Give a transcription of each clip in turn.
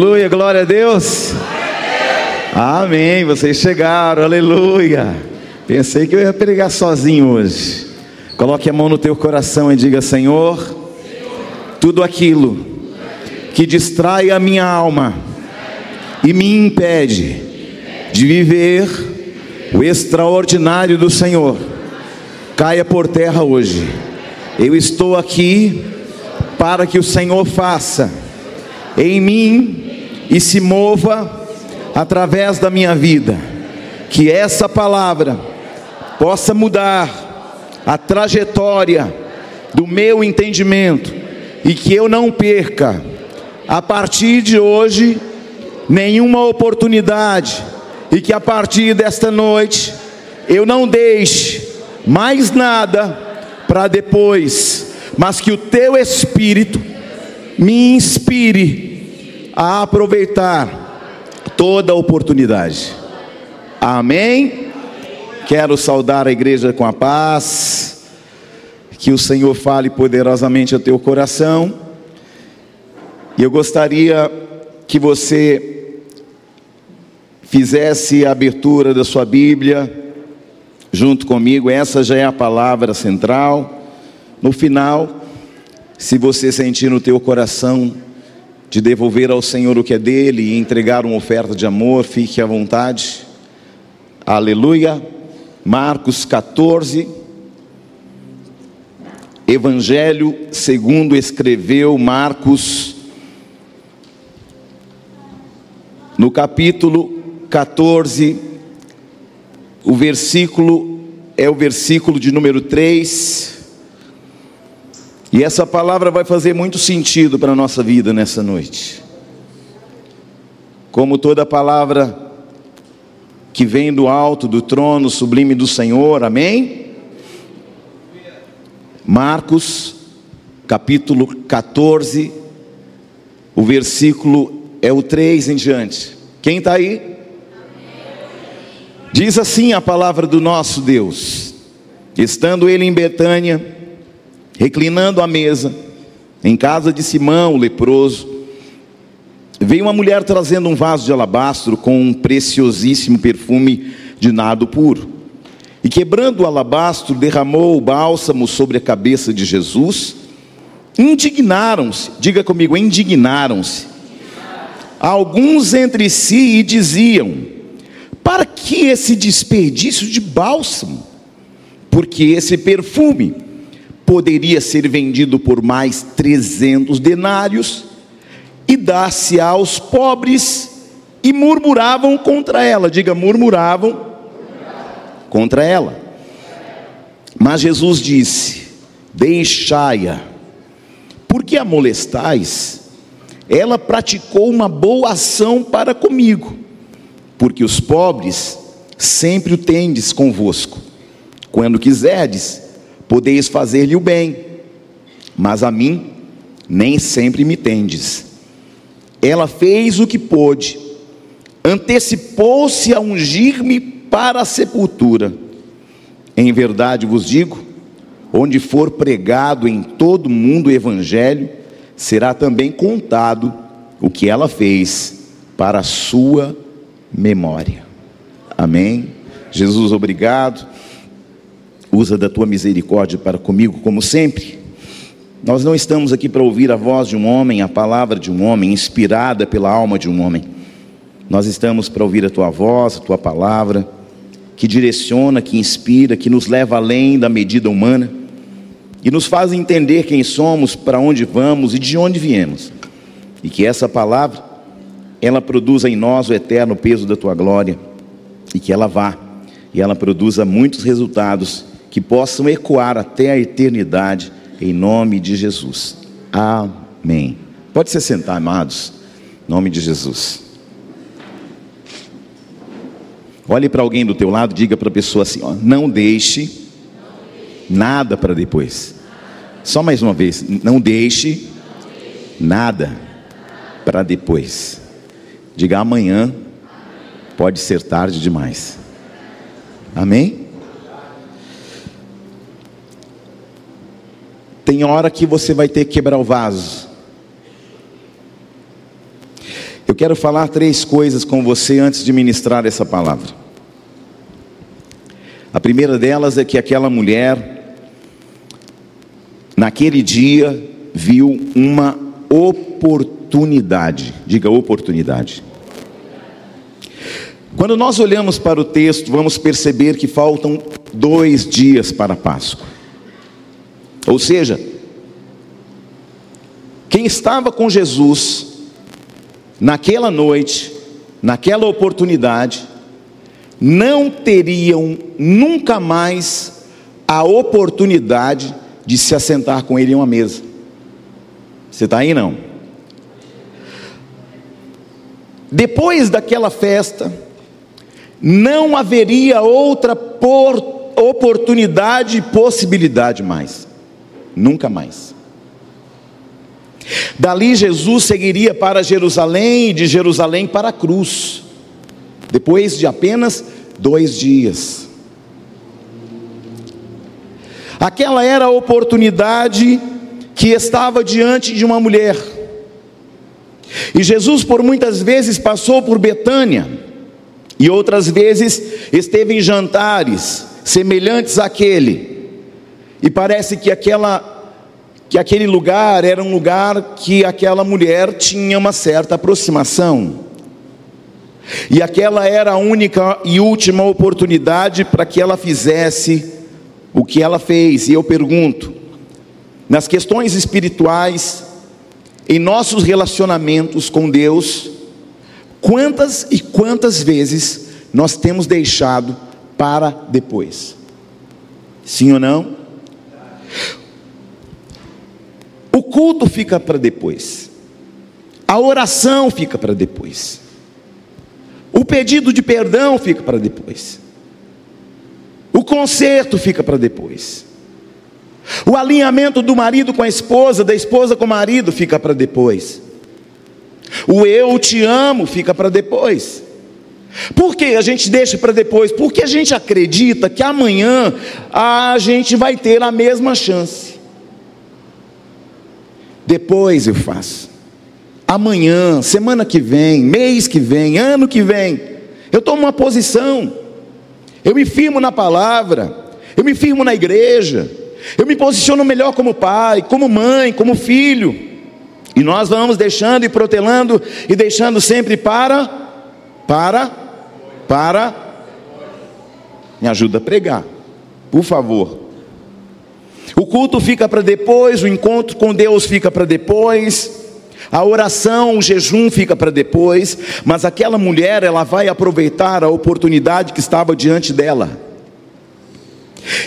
Aleluia, glória a Deus. Amém. Vocês chegaram, aleluia. Pensei que eu ia pregar sozinho hoje. Coloque a mão no teu coração e diga: Senhor, tudo aquilo que distrai a minha alma e me impede de viver o extraordinário do Senhor, caia por terra hoje. Eu estou aqui para que o Senhor faça em mim e se mova através da minha vida. Que essa palavra possa mudar a trajetória do meu entendimento e que eu não perca, a partir de hoje, nenhuma oportunidade e que a partir desta noite eu não deixe mais nada para depois, mas que o teu Espírito me inspire a aproveitar toda a oportunidade. Amém? Quero saudar a igreja com a paz. Que o Senhor fale poderosamente ao teu coração. E eu gostaria que você fizesse a abertura da sua Bíblia junto comigo. Essa já é a palavra central. No final, se você sentir no teu coração de devolver ao Senhor o que é dele e entregar uma oferta de amor, fique à vontade. Aleluia. Marcos 14. Evangelho segundo escreveu Marcos, no capítulo 14, o versículo é o versículo de número 3. E essa palavra vai fazer muito sentido para a nossa vida nessa noite. Como toda palavra que vem do alto, do trono sublime do Senhor, amém? Marcos, capítulo 14, o versículo é o 3 em diante. Quem está aí? Diz assim a palavra do nosso Deus: estando ele em Betânia, reclinando à mesa, em casa de Simão, o leproso, veio uma mulher trazendo um vaso de alabastro com um preciosíssimo perfume de nardo puro. E quebrando o alabastro, derramou o bálsamo sobre a cabeça de Jesus. Indignaram-se, diga comigo, indignaram-se. Alguns entre si e diziam: para que esse desperdício de bálsamo? Porque esse perfume poderia ser vendido por mais 300 denários e dar-se aos pobres, e murmuravam contra ela. Diga, murmuravam contra ela. Mas Jesus disse: Deixai-a, porque a molestais? Ela praticou uma boa ação para comigo porque os pobres sempre o tendes convosco. Quando quiserdes, podeis fazer-lhe o bem, mas a mim nem sempre me tendes. Ela fez o que pôde, antecipou-se a ungir-me para a sepultura. Em verdade vos digo, onde for pregado em todo o mundo o evangelho, será também contado o que ela fez para a sua memória. Amém. Jesus, obrigado. Usa da tua misericórdia para comigo, como sempre. Nós não estamos aqui para ouvir a voz de um homem, a palavra de um homem, inspirada pela alma de um homem. Nós estamos para ouvir a tua voz, a tua palavra, que direciona, que inspira, que nos leva além da medida humana e nos faz entender quem somos, para onde vamos e de onde viemos. E que essa palavra ela produza em nós o eterno peso da tua glória e que ela vá e ela produza muitos resultados que possam ecoar até a eternidade em nome de Jesus. Amém. Pode se sentar, amados. Em nome de Jesus. Olhe para alguém do teu lado, diga para a pessoa assim: ó, não deixe nada para depois. Só mais uma vez, não deixe nada para depois. Diga amanhã, pode ser tarde demais. Amém? Tem hora que você vai ter que quebrar o vaso. Eu quero falar três coisas com você antes de ministrar essa palavra. A primeira delas é que aquela mulher, naquele dia, viu uma oportunidade. Diga oportunidade. Quando nós olhamos para o texto, vamos perceber que faltam dois dias para a Páscoa. Ou seja, quem estava com Jesus naquela noite, naquela oportunidade, não teriam nunca mais a oportunidade de se assentar com ele em uma mesa. Você está aí não? Depois daquela festa, não haveria outra oportunidade e possibilidade mais. Nunca mais. Dali Jesus seguiria para Jerusalém e de Jerusalém para a cruz, depois de apenas dois dias. Aquela era a oportunidade que estava diante de uma mulher. E Jesus, por muitas vezes, passou por Betânia, e outras vezes esteve em jantares semelhantes àquele. E parece que aquela que aquele lugar era um lugar que aquela mulher tinha uma certa aproximação. E aquela era a única e última oportunidade para que ela fizesse o que ela fez. E eu pergunto: nas questões espirituais, em nossos relacionamentos com Deus, quantas e quantas vezes nós temos deixado para depois? Sim ou não? O culto fica para depois. A oração fica para depois. O pedido de perdão fica para depois. O conserto fica para depois. O alinhamento do marido com a esposa, da esposa com o marido, fica para depois. O eu te amo fica para depois. Por que a gente deixa para depois? Porque a gente acredita que amanhã a gente vai ter a mesma chance. Depois eu faço. Amanhã, semana que vem, mês que vem, ano que vem, eu tomo uma posição. Eu me firmo na palavra, eu me firmo na igreja, eu me posiciono melhor como pai, como mãe, como filho. E nós vamos deixando e protelando e deixando sempre para para para me ajuda a pregar. Por favor. O culto fica para depois, o encontro com Deus fica para depois, a oração, o jejum fica para depois, mas aquela mulher, ela vai aproveitar a oportunidade que estava diante dela.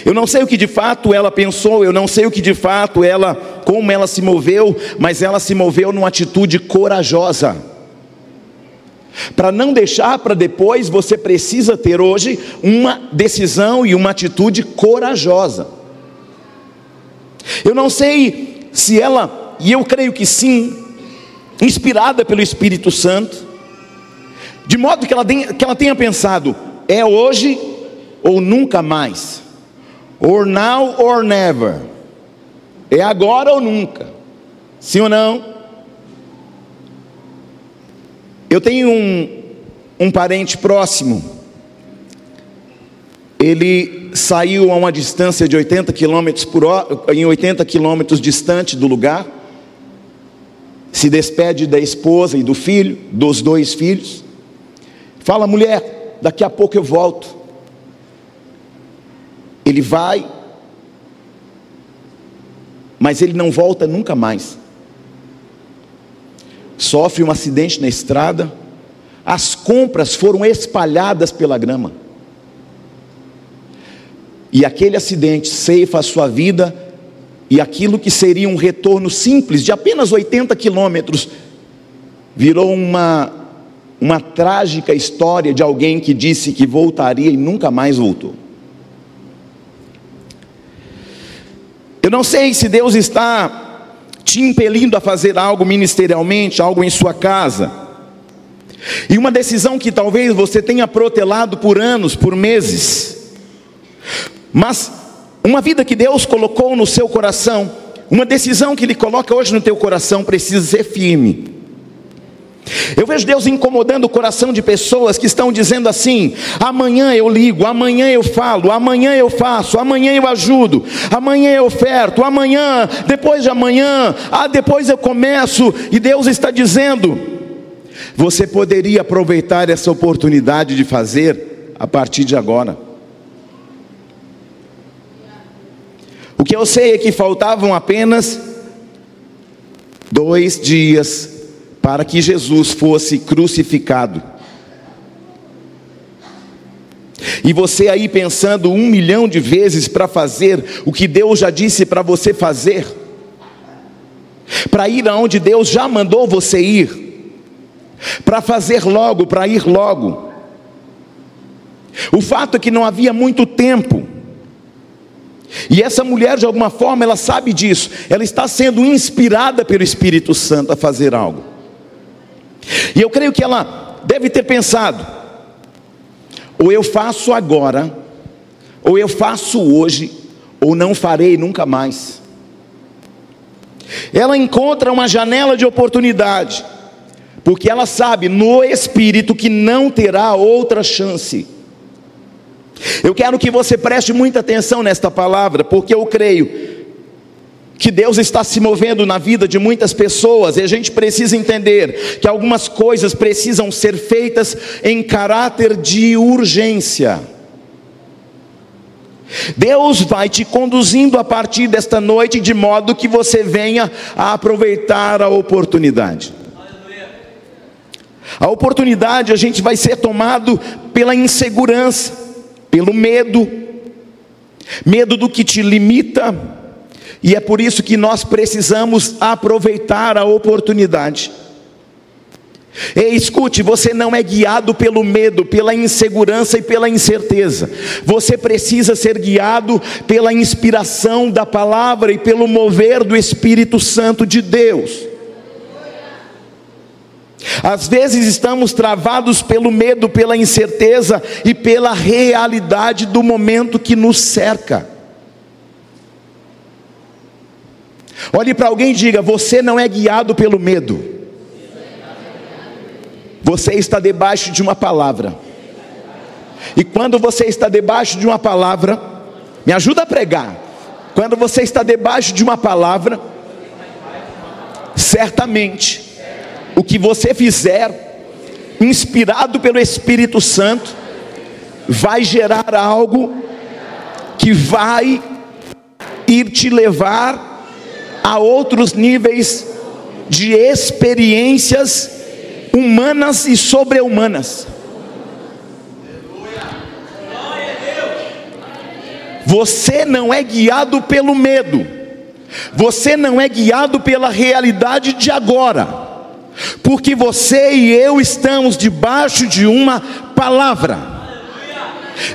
Eu não sei o que de fato ela pensou, eu não sei o que de fato ela, como ela se moveu, mas ela se moveu numa atitude corajosa. Para não deixar para depois, você precisa ter hoje uma decisão e uma atitude corajosa. Eu não sei se ela, e eu creio que sim, inspirada pelo Espírito Santo, de modo que ela, tenha, que ela tenha pensado: é hoje ou nunca mais, or now or never, é agora ou nunca, sim ou não? Eu tenho um, um parente próximo, ele saiu a uma distância de 80 quilômetros por hora, em 80 quilômetros distante do lugar, se despede da esposa e do filho, dos dois filhos, fala, mulher, daqui a pouco eu volto. Ele vai, mas ele não volta nunca mais. Sofre um acidente na estrada, as compras foram espalhadas pela grama e aquele acidente ceifa a sua vida, e aquilo que seria um retorno simples de apenas 80 quilômetros, virou uma, uma trágica história de alguém que disse que voltaria e nunca mais voltou. Eu não sei se Deus está te impelindo a fazer algo ministerialmente, algo em sua casa. E uma decisão que talvez você tenha protelado por anos, por meses. Mas uma vida que Deus colocou no seu coração, uma decisão que Ele coloca hoje no teu coração, precisa ser firme. Eu vejo Deus incomodando o coração de pessoas que estão dizendo assim: amanhã eu ligo, amanhã eu falo, amanhã eu faço, amanhã eu ajudo, amanhã eu oferto, amanhã, depois de amanhã, ah, depois eu começo, e Deus está dizendo: você poderia aproveitar essa oportunidade de fazer a partir de agora. O que eu sei é que faltavam apenas dois dias para que Jesus fosse crucificado. E você aí pensando um milhão de vezes para fazer o que Deus já disse para você fazer, para ir aonde Deus já mandou você ir, para fazer logo, para ir logo. O fato é que não havia muito tempo. E essa mulher, de alguma forma, ela sabe disso. Ela está sendo inspirada pelo Espírito Santo a fazer algo. E eu creio que ela deve ter pensado: ou eu faço agora, ou eu faço hoje, ou não farei nunca mais. Ela encontra uma janela de oportunidade, porque ela sabe no espírito que não terá outra chance. Eu quero que você preste muita atenção nesta palavra, porque eu creio que Deus está se movendo na vida de muitas pessoas, e a gente precisa entender que algumas coisas precisam ser feitas em caráter de urgência. Deus vai te conduzindo a partir desta noite de modo que você venha a aproveitar a oportunidade. A oportunidade a gente vai ser tomado pela insegurança, pelo medo, medo do que te limita, e é por isso que nós precisamos aproveitar a oportunidade. E escute, você não é guiado pelo medo, pela insegurança e pela incerteza. Você precisa ser guiado pela inspiração da palavra e pelo mover do Espírito Santo de Deus. Às vezes estamos travados pelo medo, pela incerteza e pela realidade do momento que nos cerca. Olhe para alguém e diga: Você não é guiado pelo medo. Você está debaixo de uma palavra. E quando você está debaixo de uma palavra, me ajuda a pregar. Quando você está debaixo de uma palavra, certamente o que você fizer, inspirado pelo Espírito Santo, vai gerar algo que vai ir te levar a outros níveis de experiências humanas e sobre-humanas. Você não é guiado pelo medo, você não é guiado pela realidade de agora, porque você e eu estamos debaixo de uma palavra.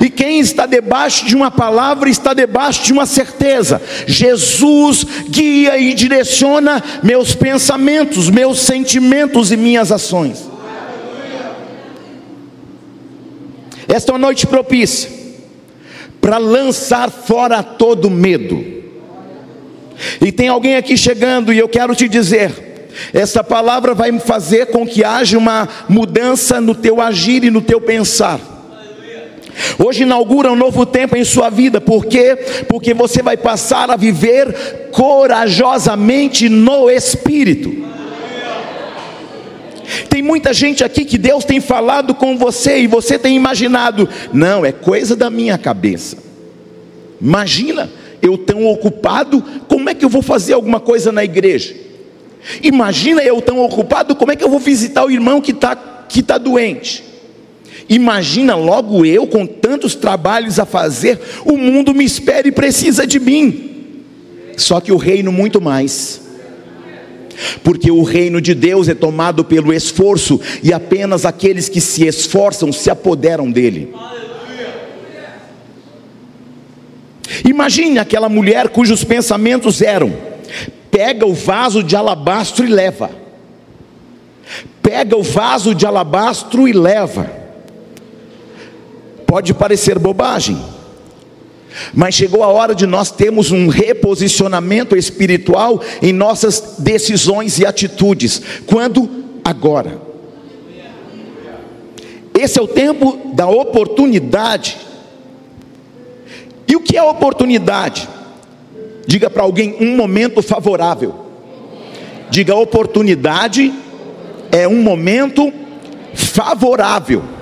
E quem está debaixo de uma palavra está debaixo de uma certeza. Jesus guia e direciona meus pensamentos, meus sentimentos e minhas ações. Esta é uma noite propícia para lançar fora todo medo. E tem alguém aqui chegando e eu quero te dizer, essa palavra vai fazer com que haja uma mudança no teu agir e no teu pensar. Hoje inaugura um novo tempo em sua vida, por quê? Porque você vai passar a viver corajosamente no Espírito. Tem muita gente aqui que Deus tem falado com você e você tem imaginado, não, é coisa da minha cabeça. Imagina, eu tão ocupado, como é que eu vou fazer alguma coisa na igreja? Imagina eu tão ocupado, como é que eu vou visitar o irmão que está que tá doente? Imagina logo eu com tantos trabalhos a fazer, o mundo me espera e precisa de mim. Só que o reino muito mais. Porque o reino de Deus é tomado pelo esforço e apenas aqueles que se esforçam se apoderam dele. Imagine aquela mulher cujos pensamentos eram: pega o vaso de alabastro e leva. Pega o vaso de alabastro e leva. Pode parecer bobagem, mas chegou a hora de nós termos um reposicionamento espiritual em nossas decisões e atitudes. Quando? Agora. Esse é o tempo da oportunidade. E o que é oportunidade? Diga para alguém um momento favorável. Diga oportunidade é um momento favorável.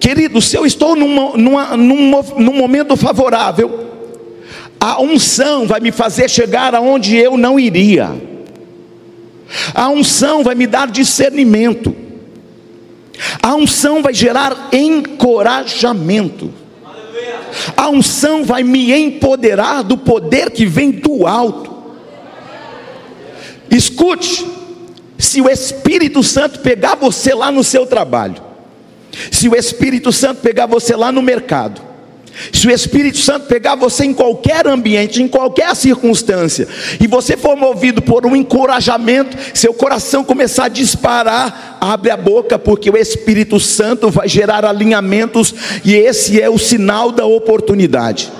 Querido, se eu estou num, numa, num, num momento favorável, a unção vai me fazer chegar aonde eu não iria. A unção vai me dar discernimento. A unção vai gerar encorajamento. A unção vai me empoderar do poder que vem do alto. Escute, se o Espírito Santo pegar você lá no seu trabalho, se o Espírito Santo pegar você lá no mercado, se o Espírito Santo pegar você em qualquer ambiente, em qualquer circunstância, e você for movido por um encorajamento, seu coração começar a disparar, abre a boca, porque o Espírito Santo vai gerar alinhamentos, e esse é o sinal da oportunidade.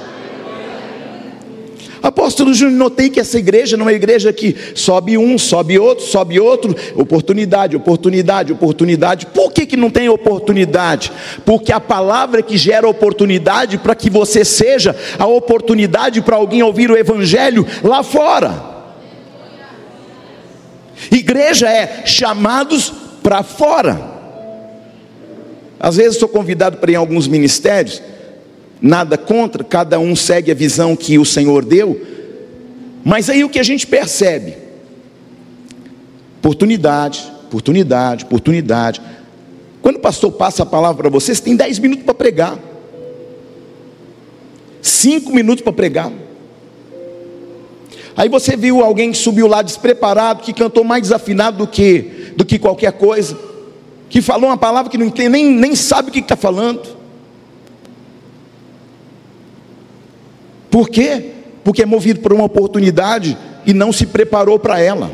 Apóstolo Júnior, notei que essa igreja não é uma igreja que sobe um, sobe outro, sobe outro, oportunidade, oportunidade, oportunidade. Por que, que não tem oportunidade? Porque a palavra que gera oportunidade para que você seja a oportunidade para alguém ouvir o Evangelho lá fora. Igreja é chamados para fora. Às vezes sou convidado para ir em alguns ministérios nada contra, cada um segue a visão que o Senhor deu, mas aí o que a gente percebe? Oportunidade, oportunidade, oportunidade. Quando o pastor passa a palavra para você, você tem 10 minutos para pregar, 5 minutos para pregar. Aí você viu alguém que subiu lá despreparado, que cantou mais desafinado do que, do que qualquer coisa, que falou uma palavra que não entende, nem, nem sabe o que está falando. Por quê? Porque é movido por uma oportunidade e não se preparou para ela.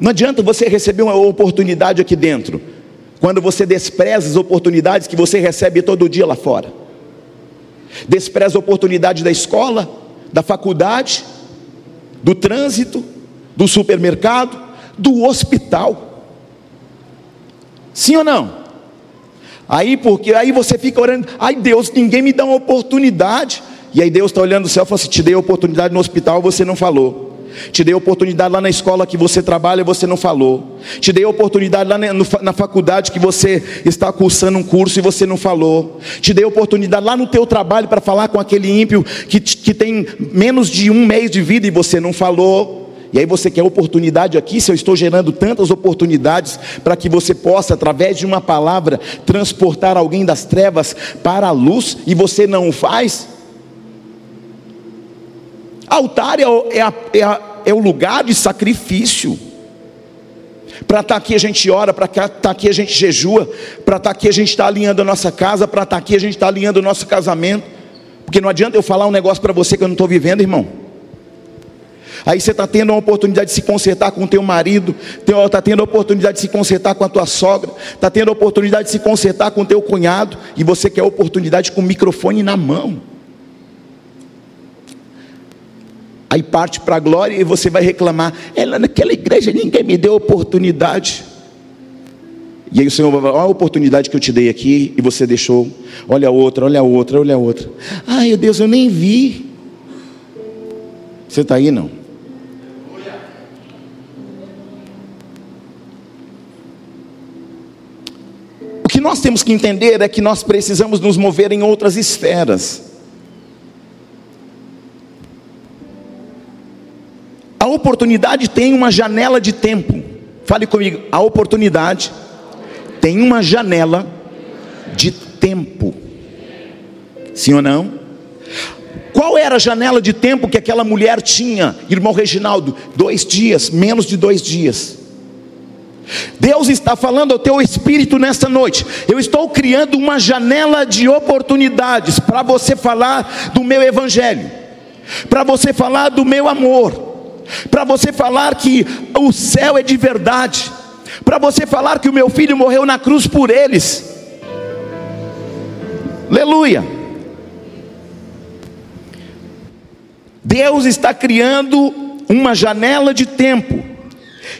Não adianta você receber uma oportunidade aqui dentro, quando você despreza as oportunidades que você recebe todo dia lá fora. Despreza a oportunidade da escola, da faculdade, do trânsito, do supermercado, do hospital. Sim ou não? Aí porque aí você fica orando, ai Deus, ninguém me dá uma oportunidade. E aí Deus está olhando do céu e fala assim: te dei oportunidade no hospital, você não falou. Te dei oportunidade lá na escola que você trabalha, você não falou. Te dei oportunidade lá na, faculdade que você está cursando um curso e você não falou. Te dei oportunidade lá no teu trabalho para falar com aquele ímpio que, que tem menos de um mês de vida e você não falou. E aí você quer oportunidade aqui, se eu estou gerando tantas oportunidades para que você possa, através de uma palavra, transportar alguém das trevas para a luz e você não o faz? Altar é, é, a, é, a, é o lugar de sacrifício. Para estar tá aqui a gente ora, para estar tá aqui a gente jejua, para estar tá aqui a gente está alinhando a nossa casa, para estar aqui a gente está alinhando o nosso casamento. Porque não adianta eu falar um negócio para você que eu não estou vivendo, irmão. Aí você está tendo a oportunidade de se consertar com o teu marido, está tendo a oportunidade de se consertar com a tua sogra, está tendo a oportunidade de se consertar com o teu cunhado, e você quer a oportunidade com o microfone na mão. Aí parte para a glória e você vai reclamar, ela naquela igreja ninguém me deu oportunidade. E aí o Senhor vai falar, olha a oportunidade que eu te dei aqui e você deixou. Olha a outra, olha a outra, olha a outra. Ai Deus, eu nem vi. Você está aí não? Que nós temos que entender é que nós precisamos nos mover em outras esferas. A oportunidade tem uma janela de tempo. Fale comigo, a oportunidade tem uma janela de tempo. Sim ou não? Qual era a janela de tempo que aquela mulher tinha, irmão Reginaldo? Dois dias, menos de dois dias. Deus está falando ao teu espírito nesta noite. Eu estou criando uma janela de oportunidades para você falar do meu evangelho, para você falar do meu amor, para você falar que o céu é de verdade, para você falar que o meu filho morreu na cruz por eles. Aleluia. Deus está criando uma janela de tempo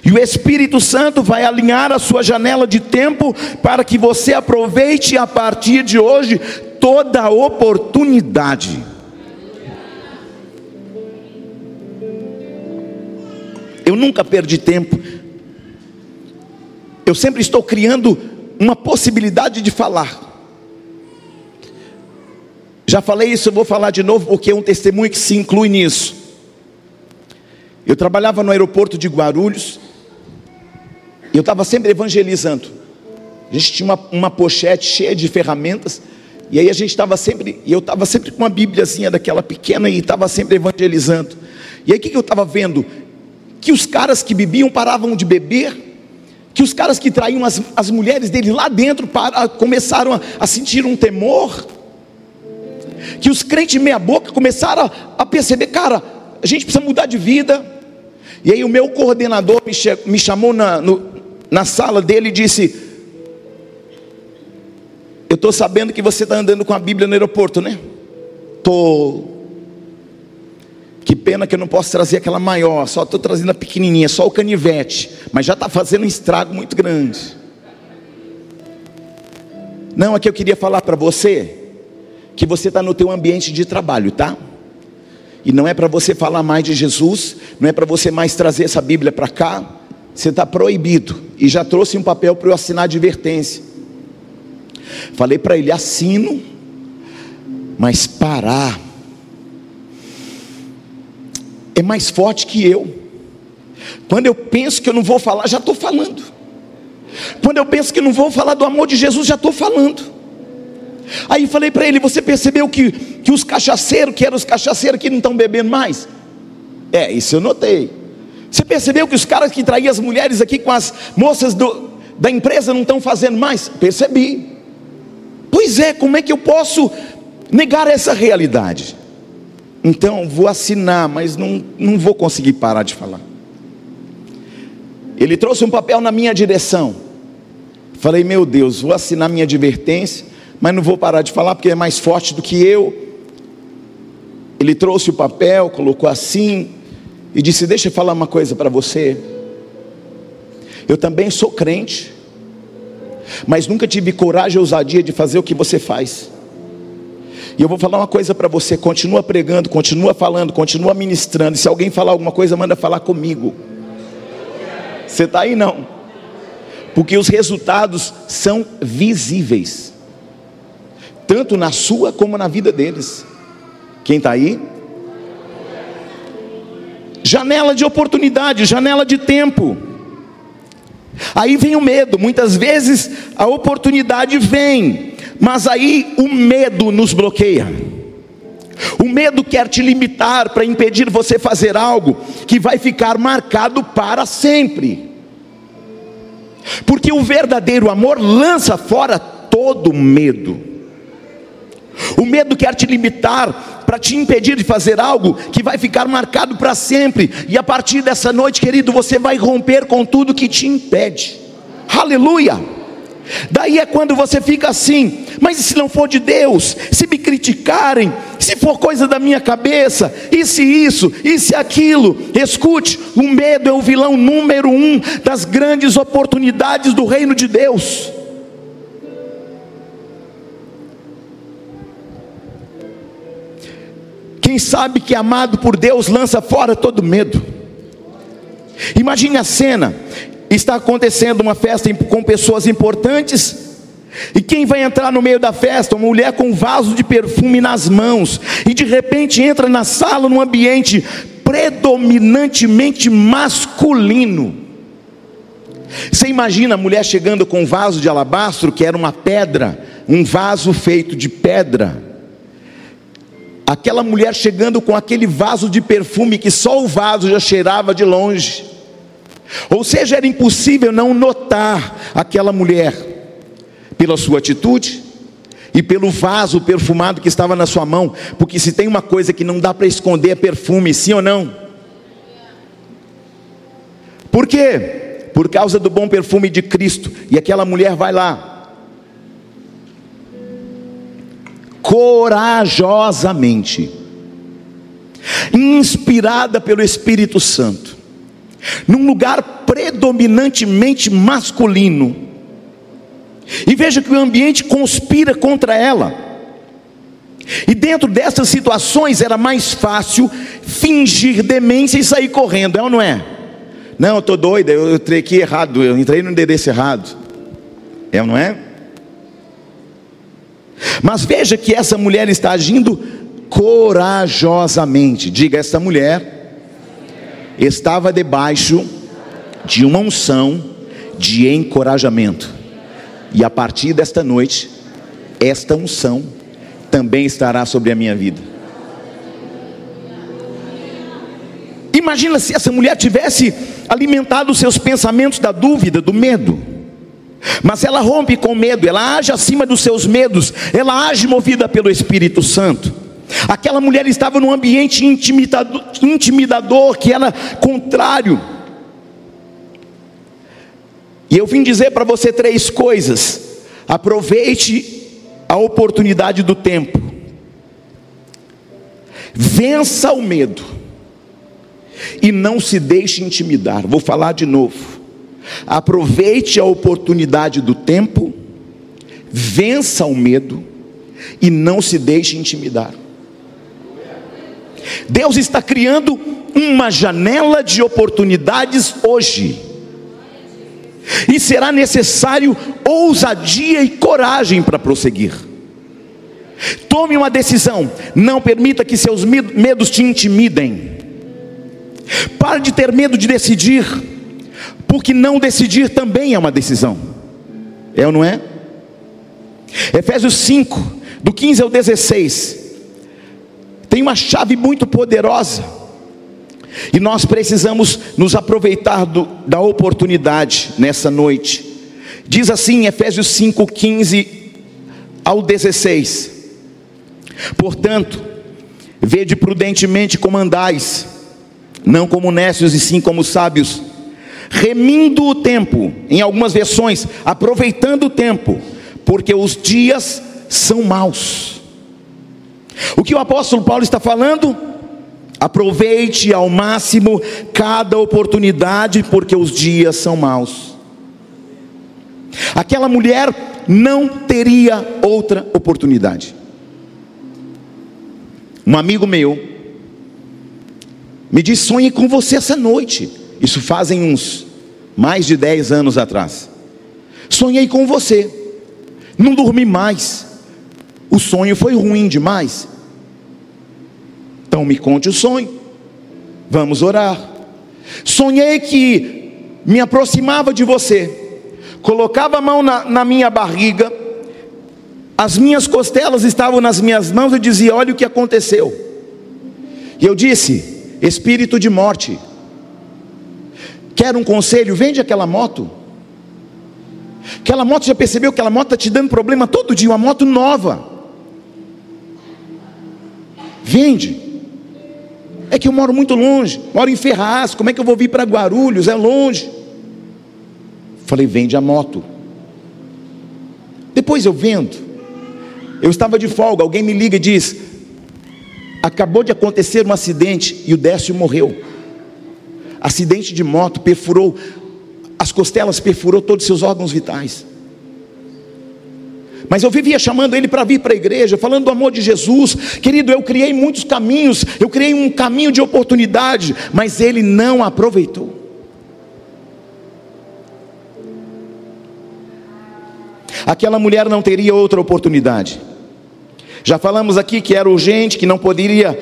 E o Espírito Santo vai alinhar a sua janela de tempo para que você aproveite a partir de hoje toda a oportunidade. Eu nunca perdi tempo. Eu sempre estou criando uma possibilidade de falar. Já falei isso, eu vou falar de novo, porque é um testemunho que se inclui nisso. Eu trabalhava no aeroporto de Guarulhos, eu estava sempre evangelizando. A gente tinha uma, uma pochete cheia de ferramentas, e aí a gente estava sempre, e eu estava sempre com uma bíbliazinha daquela pequena e estava sempre evangelizando. E aí o que, que eu estava vendo? Que os caras que bebiam paravam de beber, que os caras que traíam as, as mulheres dele lá dentro para, começaram a, a sentir um temor, que os crentes meia boca começaram a, a perceber, cara, a gente precisa mudar de vida. E aí o meu coordenador me, me chamou na, no, na sala dele e disse: Eu estou sabendo que você está andando com a Bíblia no aeroporto, né? Estou. Que pena que eu não posso trazer aquela maior, só estou trazendo a pequenininha, só o canivete, mas já está fazendo um estrago muito grande. Não, é que eu queria falar para você que você está no teu ambiente de trabalho, tá? E não é para você falar mais de Jesus, não é para você mais trazer essa Bíblia para cá, você está proibido. E já trouxe um papel para eu assinar advertência. Falei para ele: assino, mas parar é mais forte que eu. Quando eu penso que eu não vou falar, já estou falando. Quando eu penso que não vou falar do amor de Jesus, já estou falando. Aí falei para ele: Você percebeu que, que os cachaceiros, que eram os cachaceiros que não estão bebendo mais? É, isso eu notei. Você percebeu que os caras que traíam as mulheres aqui com as moças do, da empresa não estão fazendo mais? Percebi. Pois é, como é que eu posso negar essa realidade? Então, vou assinar, mas não, não vou conseguir parar de falar. Ele trouxe um papel na minha direção. Falei, meu Deus, vou assinar minha advertência, mas não vou parar de falar porque é mais forte do que eu. Ele trouxe o papel, colocou assim e disse: Deixa eu falar uma coisa para você. Eu também sou crente, mas nunca tive coragem ou ousadia de fazer o que você faz. E eu vou falar uma coisa para você: continua pregando, continua falando, continua ministrando. E se alguém falar alguma coisa, manda falar comigo. Você está aí não? Porque os resultados são visíveis, tanto na sua como na vida deles. Quem está aí? Janela de oportunidade, janela de tempo. Aí vem o medo. Muitas vezes a oportunidade vem, mas aí o medo nos bloqueia. O medo quer te limitar para impedir você fazer algo que vai ficar marcado para sempre. Porque o verdadeiro amor lança fora todo medo. O medo quer te limitar para te impedir de fazer algo que vai ficar marcado para sempre. E a partir dessa noite, querido, você vai romper com tudo que te impede. Aleluia! Daí é quando você fica assim, mas se não for de Deus, se me criticarem, se for coisa da minha cabeça, e se isso, e se aquilo, escute, o medo é o vilão número um das grandes oportunidades do reino de Deus. Quem sabe que é amado por Deus lança fora todo medo. Imagine a cena: está acontecendo uma festa com pessoas importantes. E quem vai entrar no meio da festa? Uma mulher com um vaso de perfume nas mãos. E de repente entra na sala num ambiente predominantemente masculino. Você imagina a mulher chegando com um vaso de alabastro, que era uma pedra, um vaso feito de pedra. Aquela mulher chegando com aquele vaso de perfume que só o vaso já cheirava de longe. Ou seja, era impossível não notar aquela mulher pela sua atitude e pelo vaso perfumado que estava na sua mão, porque se tem uma coisa que não dá para esconder é perfume, sim ou não? Por quê? Por causa do bom perfume de Cristo. E aquela mulher vai lá, corajosamente, inspirada pelo Espírito Santo, num lugar predominantemente masculino. E veja que o ambiente conspira contra ela. E dentro dessas situações era mais fácil fingir demência e sair correndo, é ou não é? Não, eu estou doida, eu entrei aqui errado, eu entrei no endereço errado. É ou não é? Mas veja que essa mulher está agindo corajosamente. Diga, essa mulher estava debaixo de uma unção de encorajamento. E a partir desta noite, esta unção também estará sobre a minha vida. Imagina se essa mulher tivesse alimentado os seus pensamentos da dúvida, do medo. Mas ela rompe com medo, ela age acima dos seus medos, ela age movida pelo Espírito Santo. Aquela mulher estava num ambiente intimidador, intimidador que era contrário. E eu vim dizer para você três coisas. Aproveite a oportunidade do tempo. Vença o medo e não se deixe intimidar. Vou falar de novo. Aproveite a oportunidade do tempo, vença o medo e não se deixe intimidar. Deus está criando uma janela de oportunidades hoje. E será necessário ousadia e coragem para prosseguir. Tome uma decisão, não permita que seus medos te intimidem. Pare de ter medo de decidir, porque não decidir também é uma decisão. É ou não é? Efésios 5, do 15 ao 16, tem uma chave muito poderosa, e nós precisamos nos aproveitar do, da oportunidade nessa noite. Diz assim, Efésios 5, 15 ao 16: Portanto, vede prudentemente como andais, não como necios e sim como sábios, remindo o tempo, em algumas versões, aproveitando o tempo, porque os dias são maus. O que o apóstolo Paulo está falando? Aproveite ao máximo cada oportunidade, porque os dias são maus. Aquela mulher não teria outra oportunidade. Um amigo meu me disse: sonhe com você essa noite. Isso fazem uns mais de 10 anos atrás. Sonhei com você, não dormi mais. O sonho foi ruim demais. Então me conte o sonho. Vamos orar. Sonhei que me aproximava de você, colocava a mão na, na minha barriga as minhas costelas estavam nas minhas mãos e dizia: Olha o que aconteceu. E eu disse: Espírito de morte, quer um conselho? Vende aquela moto. Aquela moto, já percebeu que aquela moto está te dando problema todo dia, uma moto nova. Vende. É que eu moro muito longe, moro em Ferraz, como é que eu vou vir para Guarulhos? É longe. Falei, vende a moto. Depois eu vendo. Eu estava de folga, alguém me liga e diz: Acabou de acontecer um acidente e o Décio morreu. Acidente de moto, perfurou, as costelas perfurou todos os seus órgãos vitais. Mas eu vivia chamando ele para vir para a igreja, falando do amor de Jesus. Querido, eu criei muitos caminhos, eu criei um caminho de oportunidade, mas ele não aproveitou. Aquela mulher não teria outra oportunidade. Já falamos aqui que era urgente, que não poderia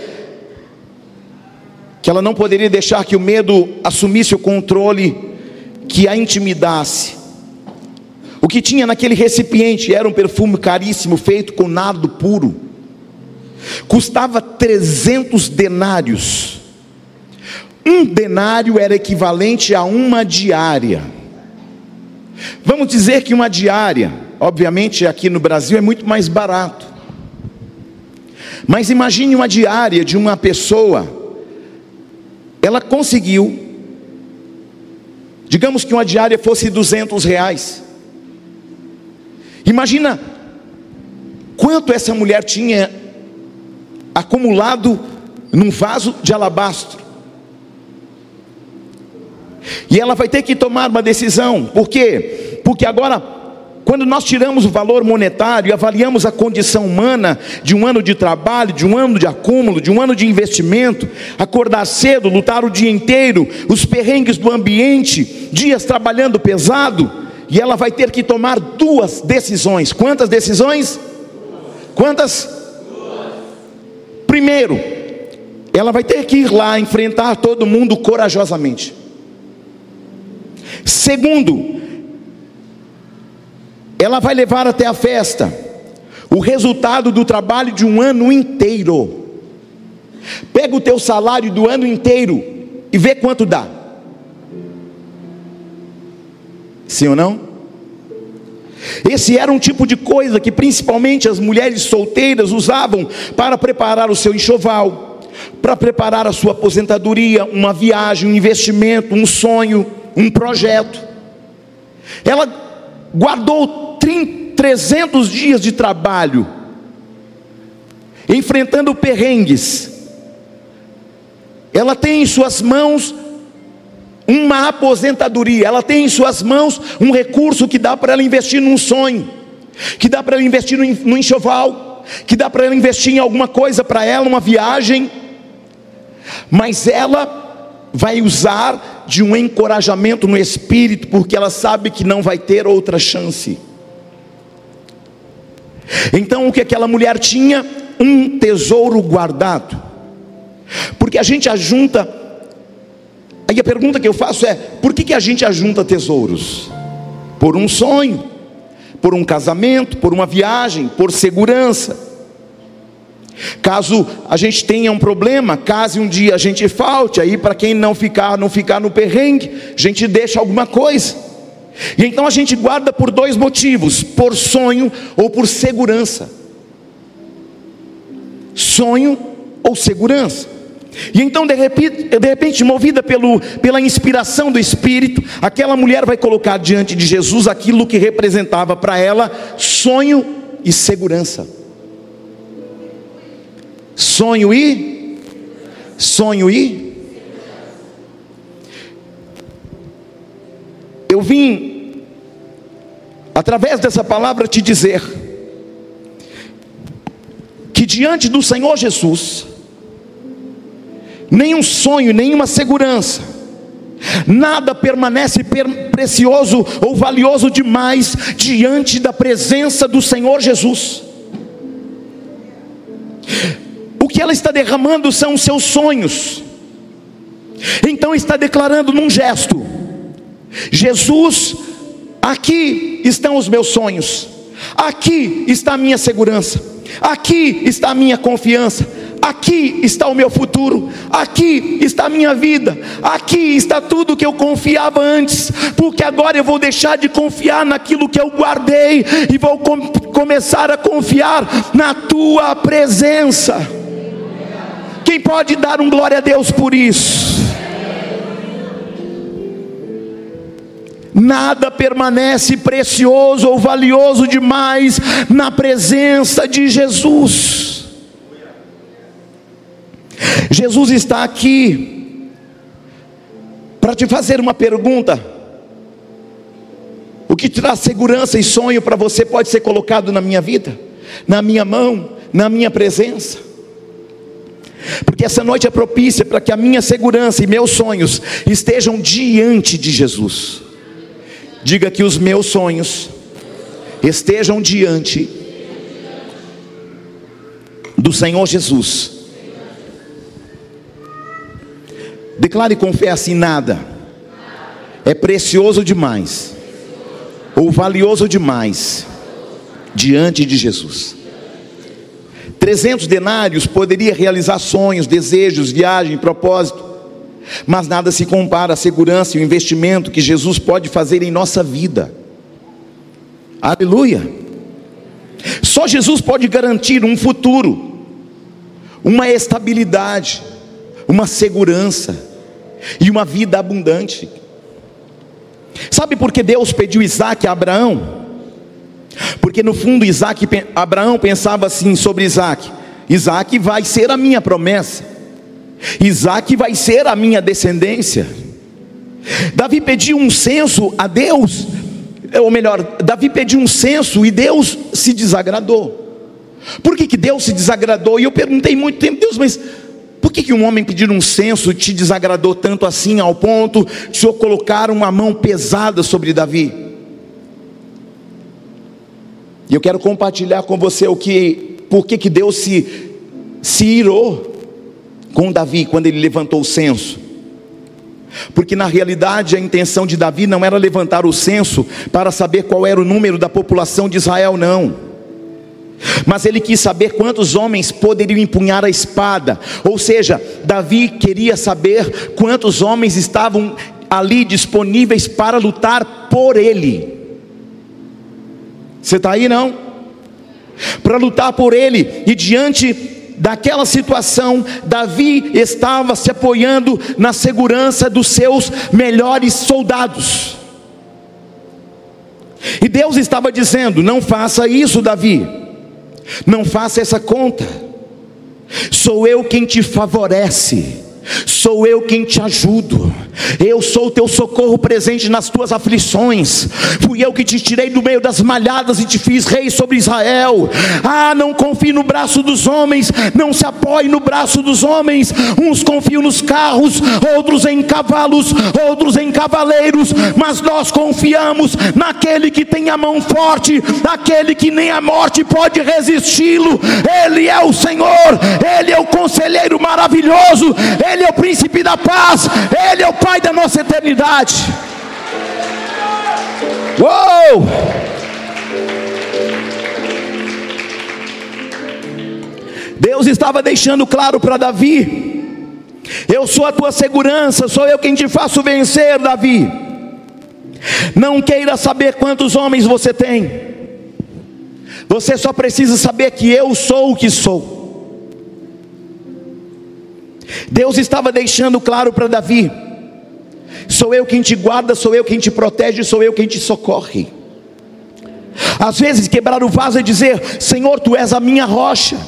que ela não poderia deixar que o medo assumisse o controle, que a intimidasse. O que tinha naquele recipiente era um perfume caríssimo feito com nardo puro. Custava 300 denários. Um denário era equivalente a uma diária. Vamos dizer que uma diária, obviamente aqui no Brasil é muito mais barato. Mas imagine uma diária de uma pessoa, ela conseguiu, digamos que uma diária fosse 200 reais. Imagina quanto essa mulher tinha acumulado num vaso de alabastro. E ela vai ter que tomar uma decisão. Por quê? Porque agora, quando nós tiramos o valor monetário e avaliamos a condição humana de um ano de trabalho, de um ano de acúmulo, de um ano de investimento, acordar cedo, lutar o dia inteiro, os perrengues do ambiente, dias trabalhando pesado, e ela vai ter que tomar duas decisões. Quantas decisões? Quantas? Primeiro, ela vai ter que ir lá enfrentar todo mundo corajosamente. Segundo, ela vai levar até a festa o resultado do trabalho de um ano inteiro. Pega o teu salário do ano inteiro e vê quanto dá. Sim ou não? Esse era um tipo de coisa que principalmente as mulheres solteiras usavam para preparar o seu enxoval, para preparar a sua aposentadoria, uma viagem, um investimento, um sonho, um projeto. Ela guardou 30, 300 dias de trabalho, enfrentando perrengues. Ela tem em suas mãos uma aposentadoria, ela tem em suas mãos um recurso que dá para ela investir num sonho, que dá para ela investir no enxoval, que dá para ela investir em alguma coisa para ela, uma viagem, mas ela vai usar de um encorajamento no espírito, porque ela sabe que não vai ter outra chance. Então o que aquela mulher tinha? Um tesouro guardado, porque a gente ajunta Aí a pergunta que eu faço é: por que, que a gente ajunta tesouros? Por um sonho, por um casamento, por uma viagem, por segurança. Caso a gente tenha um problema, caso um dia a gente falte, aí para quem não ficar, não ficar no perrengue, a gente deixa alguma coisa. E então a gente guarda por dois motivos: por sonho ou por segurança. Sonho ou segurança. E então, de repente, de repente, movida pelo, pela inspiração do Espírito, aquela mulher vai colocar diante de Jesus aquilo que representava para ela sonho e segurança. Sonho e sonho e Eu vim através dessa palavra te dizer que diante do Senhor Jesus nenhum sonho, nenhuma segurança, nada permanece precioso ou valioso demais diante da presença do Senhor Jesus. O que ela está derramando são os seus sonhos, então está declarando num gesto: Jesus, aqui estão os meus sonhos, aqui está a minha segurança, aqui está a minha confiança, Aqui está o meu futuro, aqui está a minha vida, aqui está tudo que eu confiava antes, porque agora eu vou deixar de confiar naquilo que eu guardei e vou com começar a confiar na tua presença. Quem pode dar um glória a Deus por isso? Nada permanece precioso ou valioso demais na presença de Jesus. Jesus está aqui para te fazer uma pergunta. O que traz segurança e sonho para você pode ser colocado na minha vida, na minha mão, na minha presença. Porque essa noite é propícia para que a minha segurança e meus sonhos estejam diante de Jesus. Diga que os meus sonhos estejam diante do Senhor Jesus Declare com fé assim: nada é precioso demais ou valioso demais diante de Jesus. 300 denários poderia realizar sonhos, desejos, viagem, propósito, mas nada se compara à segurança e o investimento que Jesus pode fazer em nossa vida. Aleluia! Só Jesus pode garantir um futuro, uma estabilidade, uma segurança e uma vida abundante. Sabe por que Deus pediu Isaac a Abraão? Porque no fundo Isaac, Abraão pensava assim sobre Isaac: Isaac vai ser a minha promessa, Isaac vai ser a minha descendência. Davi pediu um censo a Deus, ou melhor, Davi pediu um censo e Deus se desagradou. Por que, que Deus se desagradou? E eu perguntei muito tempo, Deus, mas por que, que um homem pedir um censo te desagradou tanto assim, ao ponto de o Senhor colocar uma mão pesada sobre Davi? E eu quero compartilhar com você o que, por que, que Deus se, se irou com Davi quando ele levantou o censo. Porque na realidade a intenção de Davi não era levantar o censo para saber qual era o número da população de Israel, não. Mas ele quis saber quantos homens poderiam empunhar a espada, ou seja, Davi queria saber quantos homens estavam ali disponíveis para lutar por ele. Você está aí não? Para lutar por ele, e diante daquela situação, Davi estava se apoiando na segurança dos seus melhores soldados. E Deus estava dizendo: Não faça isso, Davi. Não faça essa conta. Sou eu quem te favorece sou eu quem te ajudo, eu sou o teu socorro presente nas tuas aflições, fui eu que te tirei do meio das malhadas e te fiz rei sobre Israel. Ah, não confie no braço dos homens, não se apoie no braço dos homens, uns confiam nos carros, outros em cavalos, outros em cavaleiros, mas nós confiamos naquele que tem a mão forte, naquele que nem a morte pode resisti-lo, Ele é o Senhor, Ele é o conselheiro maravilhoso, Ele ele é o príncipe da paz, Ele é o Pai da nossa eternidade. Uou! Deus estava deixando claro para Davi: Eu sou a tua segurança, sou eu quem te faço vencer, Davi. Não queira saber quantos homens você tem, você só precisa saber que eu sou o que sou. Deus estava deixando claro para Davi: sou eu quem te guarda, sou eu quem te protege, sou eu quem te socorre. Às vezes quebrar o vaso e dizer: Senhor, tu és a minha rocha.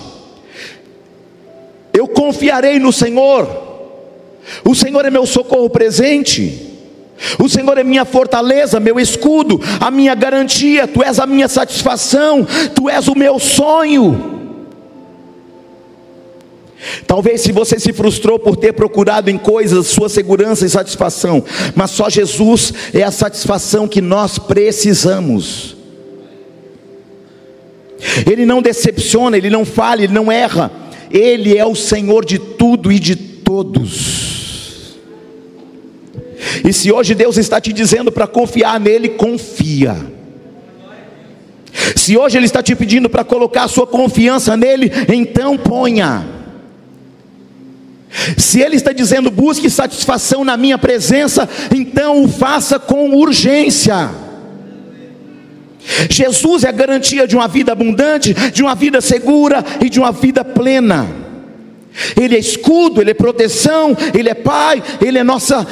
Eu confiarei no Senhor. O Senhor é meu socorro presente. O Senhor é minha fortaleza, meu escudo, a minha garantia, tu és a minha satisfação, tu és o meu sonho. Talvez se você se frustrou por ter procurado em coisas sua segurança e satisfação, mas só Jesus é a satisfação que nós precisamos. Ele não decepciona, ele não falha, ele não erra. Ele é o Senhor de tudo e de todos. E se hoje Deus está te dizendo para confiar nele, confia. Se hoje Ele está te pedindo para colocar a sua confiança nele, então ponha. Se Ele está dizendo busque satisfação na minha presença, então o faça com urgência. Jesus é a garantia de uma vida abundante, de uma vida segura e de uma vida plena. Ele é escudo, Ele é proteção, Ele é Pai, Ele é nossa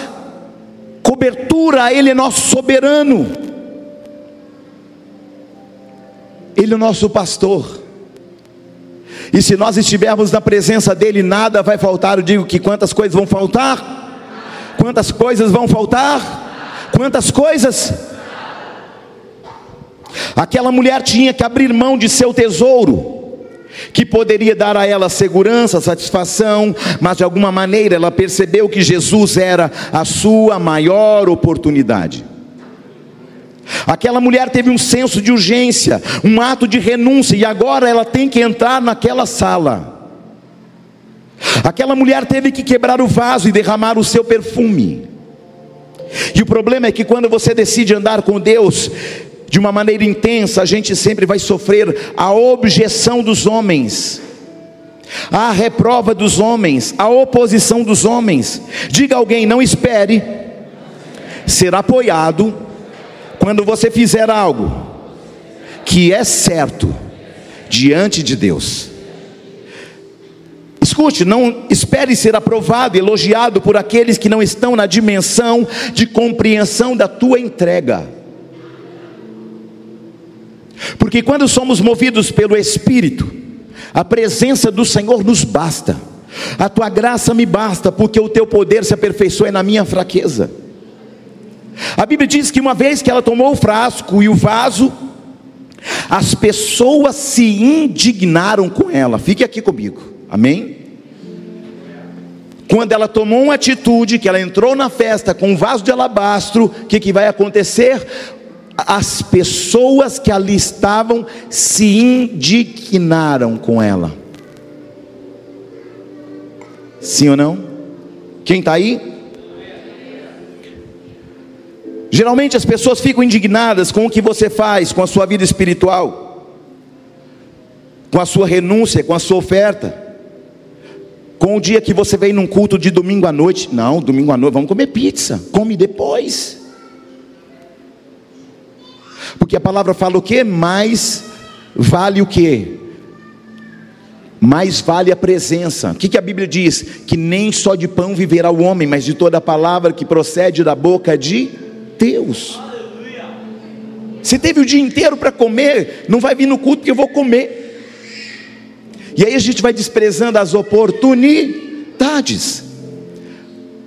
cobertura, Ele é nosso soberano, Ele é o nosso pastor. E se nós estivermos na presença dele, nada vai faltar. Eu digo que quantas coisas vão faltar? Quantas coisas vão faltar? Quantas coisas? Aquela mulher tinha que abrir mão de seu tesouro, que poderia dar a ela segurança, satisfação, mas de alguma maneira ela percebeu que Jesus era a sua maior oportunidade. Aquela mulher teve um senso de urgência, um ato de renúncia, e agora ela tem que entrar naquela sala. Aquela mulher teve que quebrar o vaso e derramar o seu perfume. E o problema é que quando você decide andar com Deus de uma maneira intensa, a gente sempre vai sofrer a objeção dos homens, a reprova dos homens, a oposição dos homens. Diga alguém: não espere ser apoiado quando você fizer algo que é certo diante de Deus. Escute, não espere ser aprovado, elogiado por aqueles que não estão na dimensão de compreensão da tua entrega. Porque quando somos movidos pelo Espírito, a presença do Senhor nos basta. A tua graça me basta, porque o teu poder se aperfeiçoa na minha fraqueza. A Bíblia diz que uma vez que ela tomou o frasco e o vaso, as pessoas se indignaram com ela. Fique aqui comigo, amém? Quando ela tomou uma atitude, que ela entrou na festa com um vaso de alabastro, o que, que vai acontecer? As pessoas que ali estavam se indignaram com ela. Sim ou não? Quem está aí? Geralmente as pessoas ficam indignadas com o que você faz, com a sua vida espiritual, com a sua renúncia, com a sua oferta. Com o dia que você vem num culto de domingo à noite, não, domingo à noite, vamos comer pizza, come depois. Porque a palavra fala o que? Mais vale o que? Mais vale a presença. O que, a Bíblia diz? Que nem só de pão viverá o homem, mas de toda a palavra que procede da boca de Deus. Você teve o dia inteiro para comer, não vai vir no culto porque eu vou comer. E aí a gente vai desprezando as oportunidades.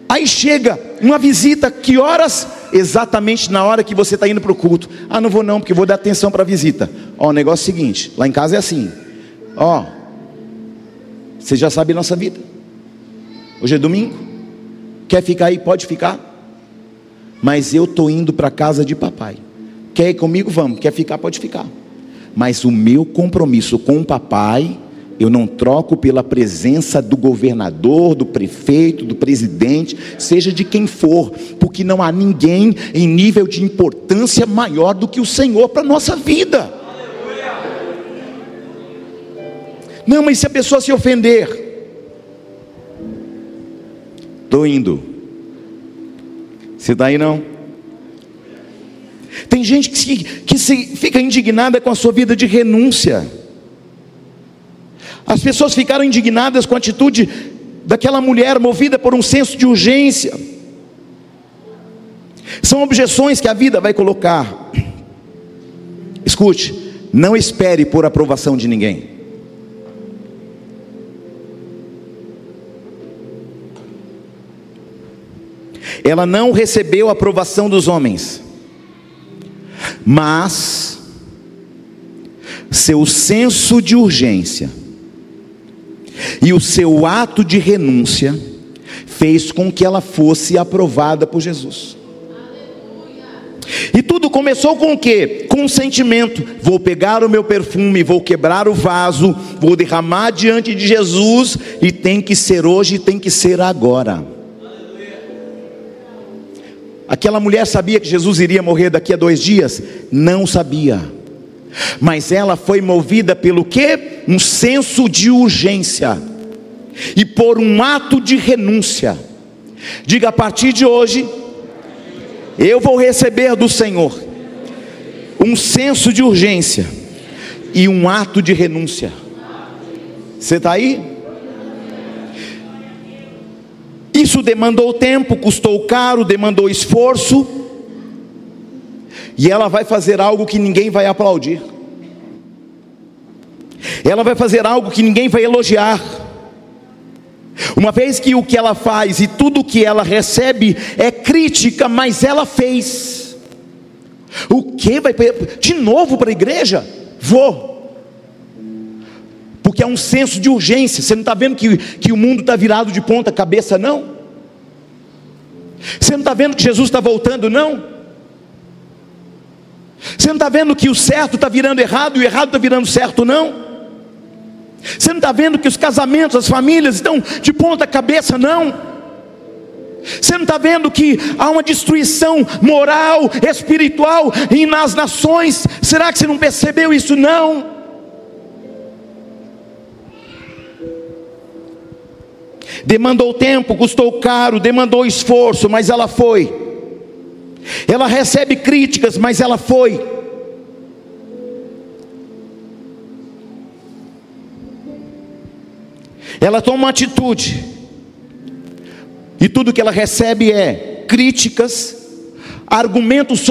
Aí chega uma visita, que horas? Exatamente na hora que você está indo para o culto. Ah, não vou não, porque vou dar atenção para a visita. Ó, o negócio é o seguinte: lá em casa é assim. Ó, você já sabe nossa vida. Hoje é domingo. Quer ficar aí? Pode ficar mas eu estou indo para a casa de papai. Quer ir comigo? Vamos. Quer ficar? Pode ficar. Mas o meu compromisso com o papai, eu não troco pela presença do governador, do prefeito, do presidente, seja de quem for, porque não há ninguém em nível de importância maior do que o Senhor para a nossa vida. Não, mas se a pessoa se ofender, estou indo. Você está aí não? Tem gente que, se, que se fica indignada com a sua vida de renúncia. As pessoas ficaram indignadas com a atitude daquela mulher movida por um senso de urgência. São objeções que a vida vai colocar. Escute, não espere por aprovação de ninguém. Ela não recebeu a aprovação dos homens, mas seu senso de urgência e o seu ato de renúncia fez com que ela fosse aprovada por Jesus. E tudo começou com o quê? Com um sentimento: vou pegar o meu perfume, vou quebrar o vaso, vou derramar diante de Jesus, e tem que ser hoje, tem que ser agora. Aquela mulher sabia que Jesus iria morrer daqui a dois dias? Não sabia. Mas ela foi movida pelo que? Um senso de urgência. E por um ato de renúncia. Diga a partir de hoje, eu vou receber do Senhor um senso de urgência e um ato de renúncia. Você está aí? Isso demandou tempo, custou caro, demandou esforço. E ela vai fazer algo que ninguém vai aplaudir. Ela vai fazer algo que ninguém vai elogiar. Uma vez que o que ela faz e tudo que ela recebe é crítica, mas ela fez. O que vai de novo para a igreja? Vou porque há um senso de urgência. Você não está vendo que, que o mundo está virado de ponta cabeça, não? Você não está vendo que Jesus está voltando, não? Você não está vendo que o certo está virando errado e o errado está virando certo, não? Você não está vendo que os casamentos, as famílias estão de ponta cabeça, não? Você não está vendo que há uma destruição moral, espiritual e nas nações? Será que você não percebeu isso? Não. Demandou tempo, custou caro, demandou esforço, mas ela foi. Ela recebe críticas, mas ela foi. Ela toma uma atitude, e tudo que ela recebe é críticas, argumentos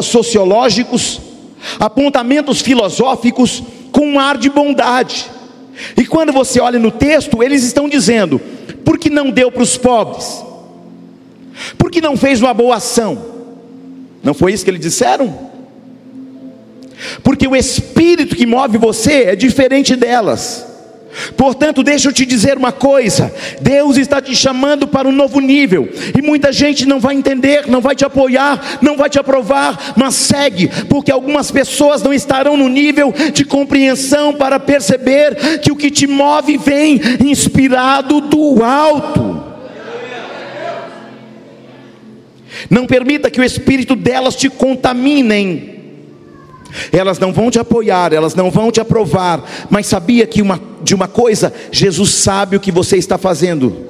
sociológicos, apontamentos filosóficos, com um ar de bondade. E quando você olha no texto, eles estão dizendo: por que não deu para os pobres? Por que não fez uma boa ação? Não foi isso que eles disseram? Porque o espírito que move você é diferente delas. Portanto, deixa eu te dizer uma coisa: Deus está te chamando para um novo nível, e muita gente não vai entender, não vai te apoiar, não vai te aprovar, mas segue, porque algumas pessoas não estarão no nível de compreensão para perceber que o que te move vem inspirado do alto. Não permita que o espírito delas te contaminem. Elas não vão te apoiar, elas não vão te aprovar, mas sabia que uma, de uma coisa, Jesus sabe o que você está fazendo.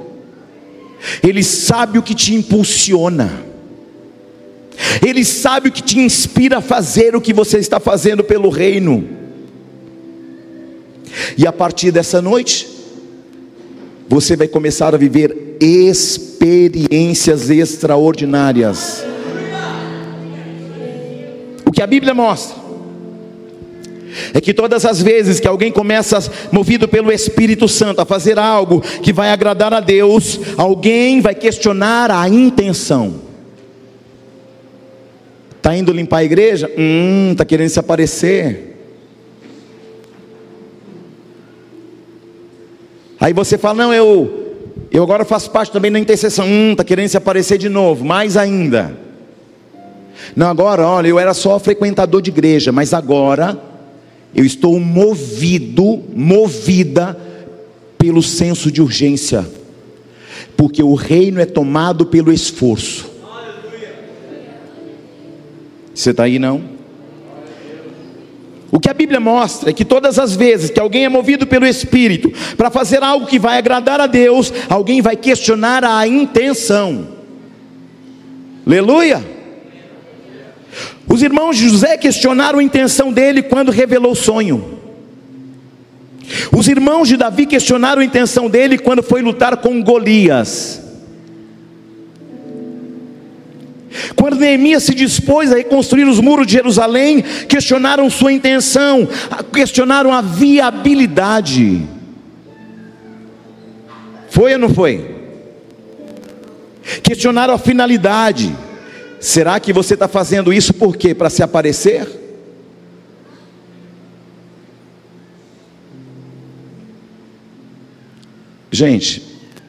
Ele sabe o que te impulsiona. Ele sabe o que te inspira a fazer o que você está fazendo pelo reino. E a partir dessa noite, você vai começar a viver experiências extraordinárias. O que a Bíblia mostra é que todas as vezes que alguém começa, movido pelo Espírito Santo, a fazer algo que vai agradar a Deus, alguém vai questionar a intenção. Está indo limpar a igreja? Hum, está querendo se aparecer. Aí você fala, não, eu, eu agora faço parte também da intercessão. Hum, está querendo se aparecer de novo, mais ainda. Não, agora, olha, eu era só frequentador de igreja, mas agora eu estou movido, movida pelo senso de urgência, porque o reino é tomado pelo esforço. Você está aí não? O que a Bíblia mostra é que todas as vezes que alguém é movido pelo Espírito para fazer algo que vai agradar a Deus, alguém vai questionar a intenção. Aleluia! Os irmãos de José questionaram a intenção dele quando revelou o sonho. Os irmãos de Davi questionaram a intenção dele quando foi lutar com Golias. Quando Neemias se dispôs a reconstruir os muros de Jerusalém, questionaram sua intenção, questionaram a viabilidade. Foi ou não foi? Questionaram a finalidade. Será que você está fazendo isso por quê? Para se aparecer? Gente,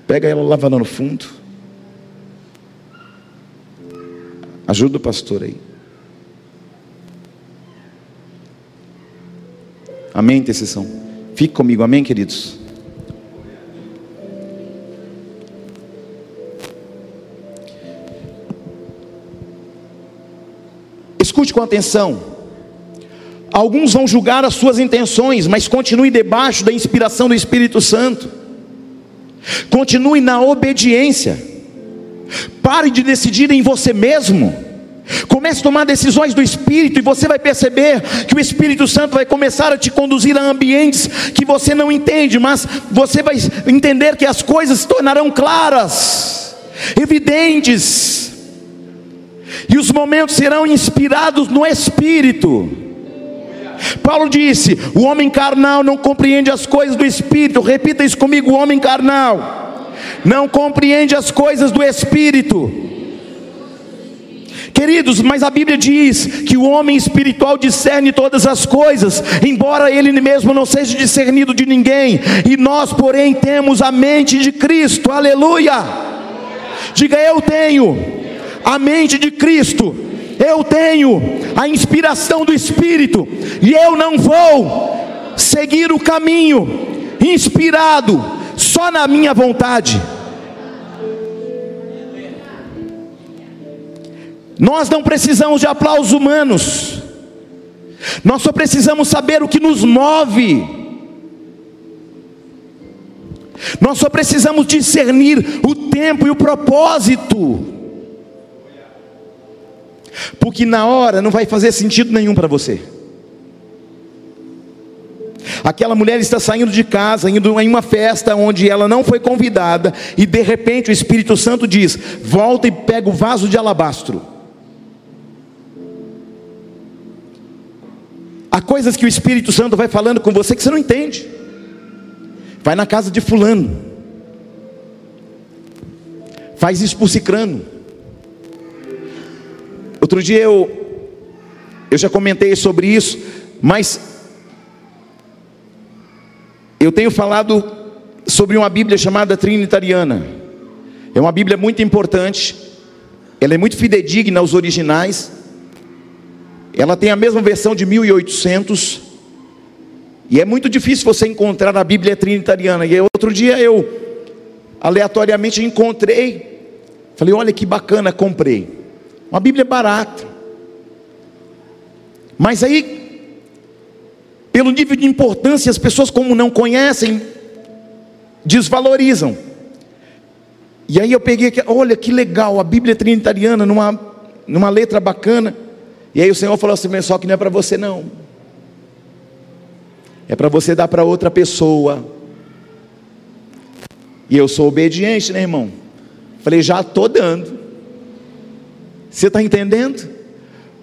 pega ela lavando no fundo. Ajuda o pastor aí. Amém, intercessão. Fique comigo, amém, queridos. Escute com atenção. Alguns vão julgar as suas intenções, mas continue debaixo da inspiração do Espírito Santo. Continue na obediência. Pare de decidir em você mesmo. Comece a tomar decisões do Espírito e você vai perceber que o Espírito Santo vai começar a te conduzir a ambientes que você não entende, mas você vai entender que as coisas se tornarão claras, evidentes e os momentos serão inspirados no Espírito. Paulo disse: o homem carnal não compreende as coisas do Espírito. Repita isso comigo: o homem carnal não compreende as coisas do Espírito. Queridos, mas a Bíblia diz que o homem espiritual discerne todas as coisas, embora ele mesmo não seja discernido de ninguém, e nós, porém, temos a mente de Cristo, aleluia. Diga eu tenho a mente de Cristo, eu tenho a inspiração do Espírito, e eu não vou seguir o caminho inspirado só na minha vontade. Nós não precisamos de aplausos humanos, nós só precisamos saber o que nos move. Nós só precisamos discernir o tempo e o propósito porque na hora não vai fazer sentido nenhum para você. Aquela mulher está saindo de casa, indo em uma festa onde ela não foi convidada, e de repente o Espírito Santo diz: volta e pega o vaso de alabastro. Há coisas que o Espírito Santo vai falando com você que você não entende. Vai na casa de Fulano, faz isso por Cicrano Outro dia eu, eu já comentei sobre isso, mas eu tenho falado sobre uma Bíblia chamada Trinitariana. É uma Bíblia muito importante, ela é muito fidedigna aos originais, ela tem a mesma versão de 1800, e é muito difícil você encontrar a Bíblia Trinitariana. E outro dia eu aleatoriamente encontrei, falei: olha que bacana, comprei. Uma Bíblia barata. Mas aí, pelo nível de importância, as pessoas, como não conhecem, desvalorizam. E aí eu peguei aqui, olha que legal, a Bíblia Trinitariana, numa, numa letra bacana. E aí o Senhor falou assim: só que não é para você não. É para você dar para outra pessoa. E eu sou obediente, né, irmão? Falei, já estou dando. Você está entendendo?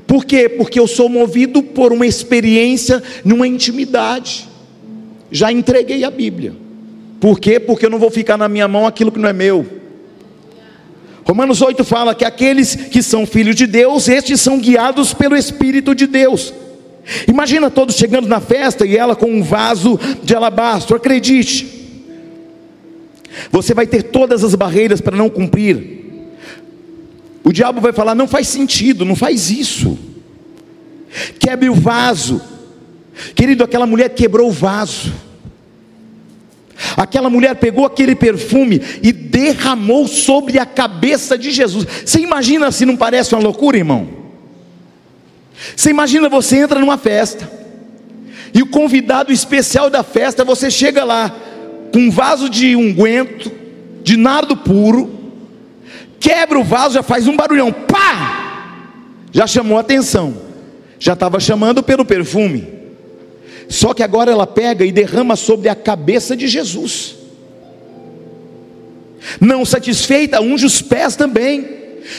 Por quê? Porque eu sou movido por uma experiência numa intimidade. Já entreguei a Bíblia. Por quê? Porque eu não vou ficar na minha mão aquilo que não é meu. Romanos 8 fala que aqueles que são filhos de Deus, estes são guiados pelo Espírito de Deus. Imagina todos chegando na festa e ela com um vaso de alabastro, acredite. Você vai ter todas as barreiras para não cumprir. O diabo vai falar: não faz sentido, não faz isso. Quebre o vaso. Querido, aquela mulher quebrou o vaso. Aquela mulher pegou aquele perfume e derramou sobre a cabeça de Jesus. Você imagina se não parece uma loucura, irmão? Você imagina você entra numa festa e o convidado especial da festa, você chega lá, com um vaso de unguento, de nardo puro, quebra o vaso, já faz um barulhão, pá! Já chamou atenção, já estava chamando pelo perfume. Só que agora ela pega e derrama sobre a cabeça de Jesus. Não satisfeita, unge os pés também,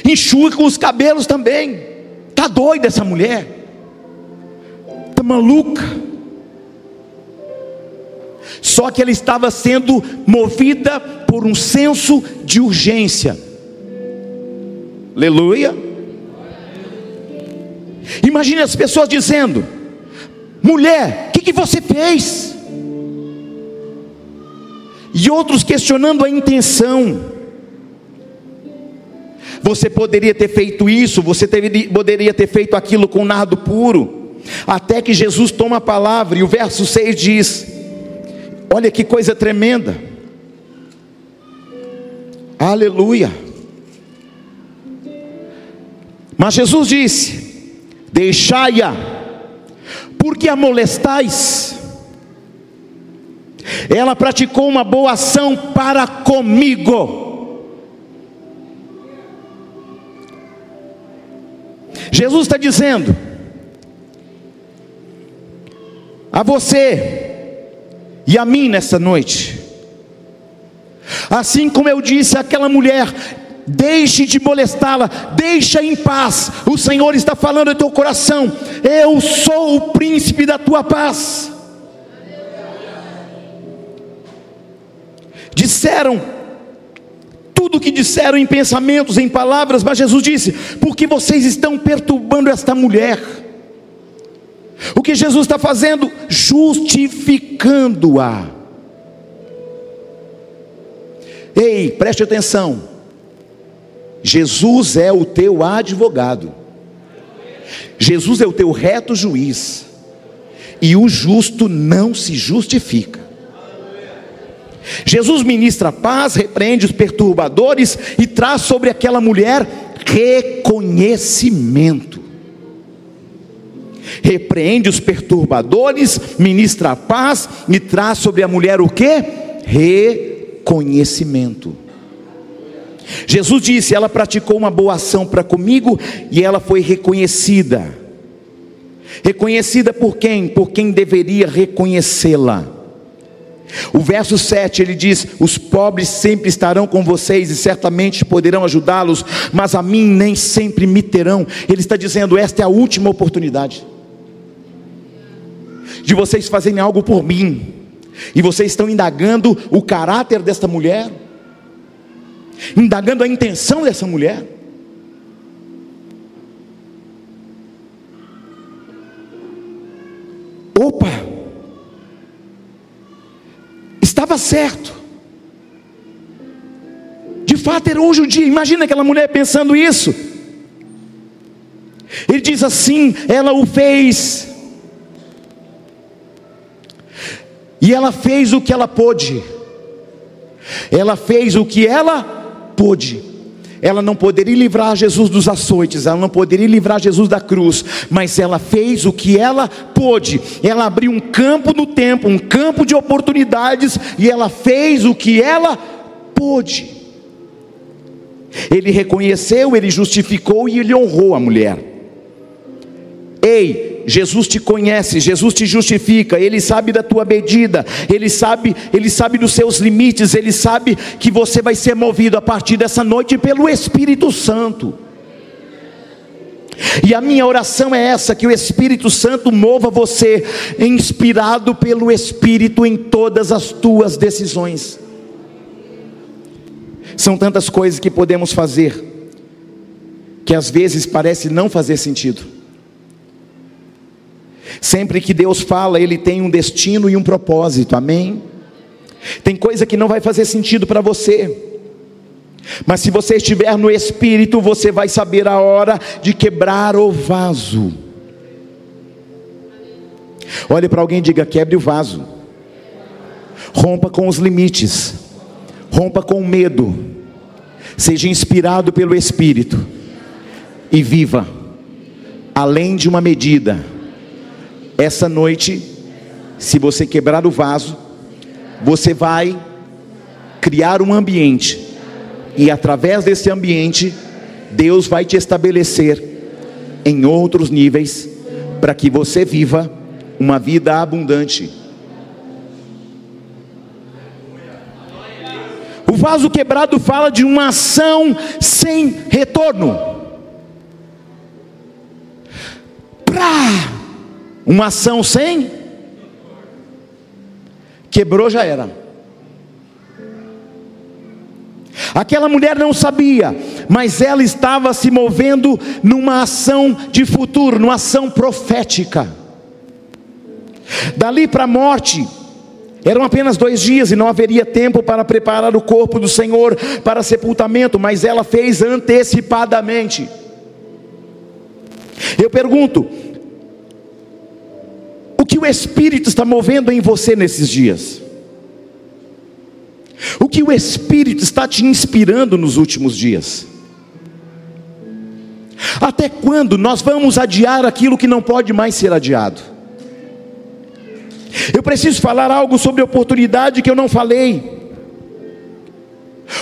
enxuga com os cabelos também. Tá doida essa mulher? Tá maluca? Só que ela estava sendo movida por um senso de urgência. Aleluia. Imagine as pessoas dizendo: mulher, o que, que você fez? E outros questionando a intenção. Você poderia ter feito isso, você poderia ter feito aquilo com nardo puro. Até que Jesus toma a palavra, e o verso 6 diz: Olha que coisa tremenda. Aleluia. Mas Jesus disse: Deixai-a, porque a molestais. Ela praticou uma boa ação para comigo. Jesus está dizendo a você, e a mim nessa noite. Assim como eu disse àquela mulher, deixe de molestá-la, deixa em paz. O Senhor está falando ao teu coração: Eu sou o príncipe da tua paz. Disseram tudo o que disseram em pensamentos, em palavras, mas Jesus disse: Porque vocês estão perturbando esta mulher. O que Jesus está fazendo? Justificando-a. Ei, preste atenção. Jesus é o teu advogado. Jesus é o teu reto juiz. E o justo não se justifica. Jesus ministra paz, repreende os perturbadores e traz sobre aquela mulher reconhecimento repreende os perturbadores, ministra a paz e traz sobre a mulher o que? Reconhecimento. Jesus disse: ela praticou uma boa ação para comigo e ela foi reconhecida. Reconhecida por quem? Por quem deveria reconhecê-la. O verso 7 ele diz: Os pobres sempre estarão com vocês e certamente poderão ajudá-los, mas a mim nem sempre me terão. Ele está dizendo: Esta é a última oportunidade de vocês fazerem algo por mim, e vocês estão indagando o caráter desta mulher, indagando a intenção dessa mulher. Opa! Estava certo. De fato, era hoje o dia. Imagina aquela mulher pensando isso. Ele diz assim: ela o fez. E ela fez o que ela pôde. Ela fez o que ela pôde. Ela não poderia livrar Jesus dos açoites, ela não poderia livrar Jesus da cruz, mas ela fez o que ela pôde. Ela abriu um campo no tempo, um campo de oportunidades, e ela fez o que ela pôde. Ele reconheceu, ele justificou e ele honrou a mulher. Ei, Jesus te conhece, Jesus te justifica, Ele sabe da tua medida, Ele sabe, Ele sabe dos seus limites, Ele sabe que você vai ser movido a partir dessa noite pelo Espírito Santo. E a minha oração é essa: que o Espírito Santo mova você, inspirado pelo Espírito em todas as tuas decisões. São tantas coisas que podemos fazer, que às vezes parece não fazer sentido. Sempre que Deus fala, Ele tem um destino e um propósito, amém? Tem coisa que não vai fazer sentido para você, mas se você estiver no Espírito, você vai saber a hora de quebrar o vaso. Olhe para alguém e diga: quebre o vaso, rompa com os limites, rompa com o medo, seja inspirado pelo Espírito. E viva. Além de uma medida essa noite, se você quebrar o vaso, você vai criar um ambiente, e através desse ambiente, Deus vai te estabelecer em outros níveis, para que você viva uma vida abundante. O vaso quebrado fala de uma ação sem retorno. Pra uma ação sem quebrou já era. Aquela mulher não sabia, mas ela estava se movendo numa ação de futuro, numa ação profética. Dali para a morte, eram apenas dois dias e não haveria tempo para preparar o corpo do Senhor para sepultamento, mas ela fez antecipadamente. Eu pergunto: que o Espírito está movendo em você nesses dias? O que o Espírito está te inspirando nos últimos dias? Até quando nós vamos adiar aquilo que não pode mais ser adiado? Eu preciso falar algo sobre oportunidade que eu não falei.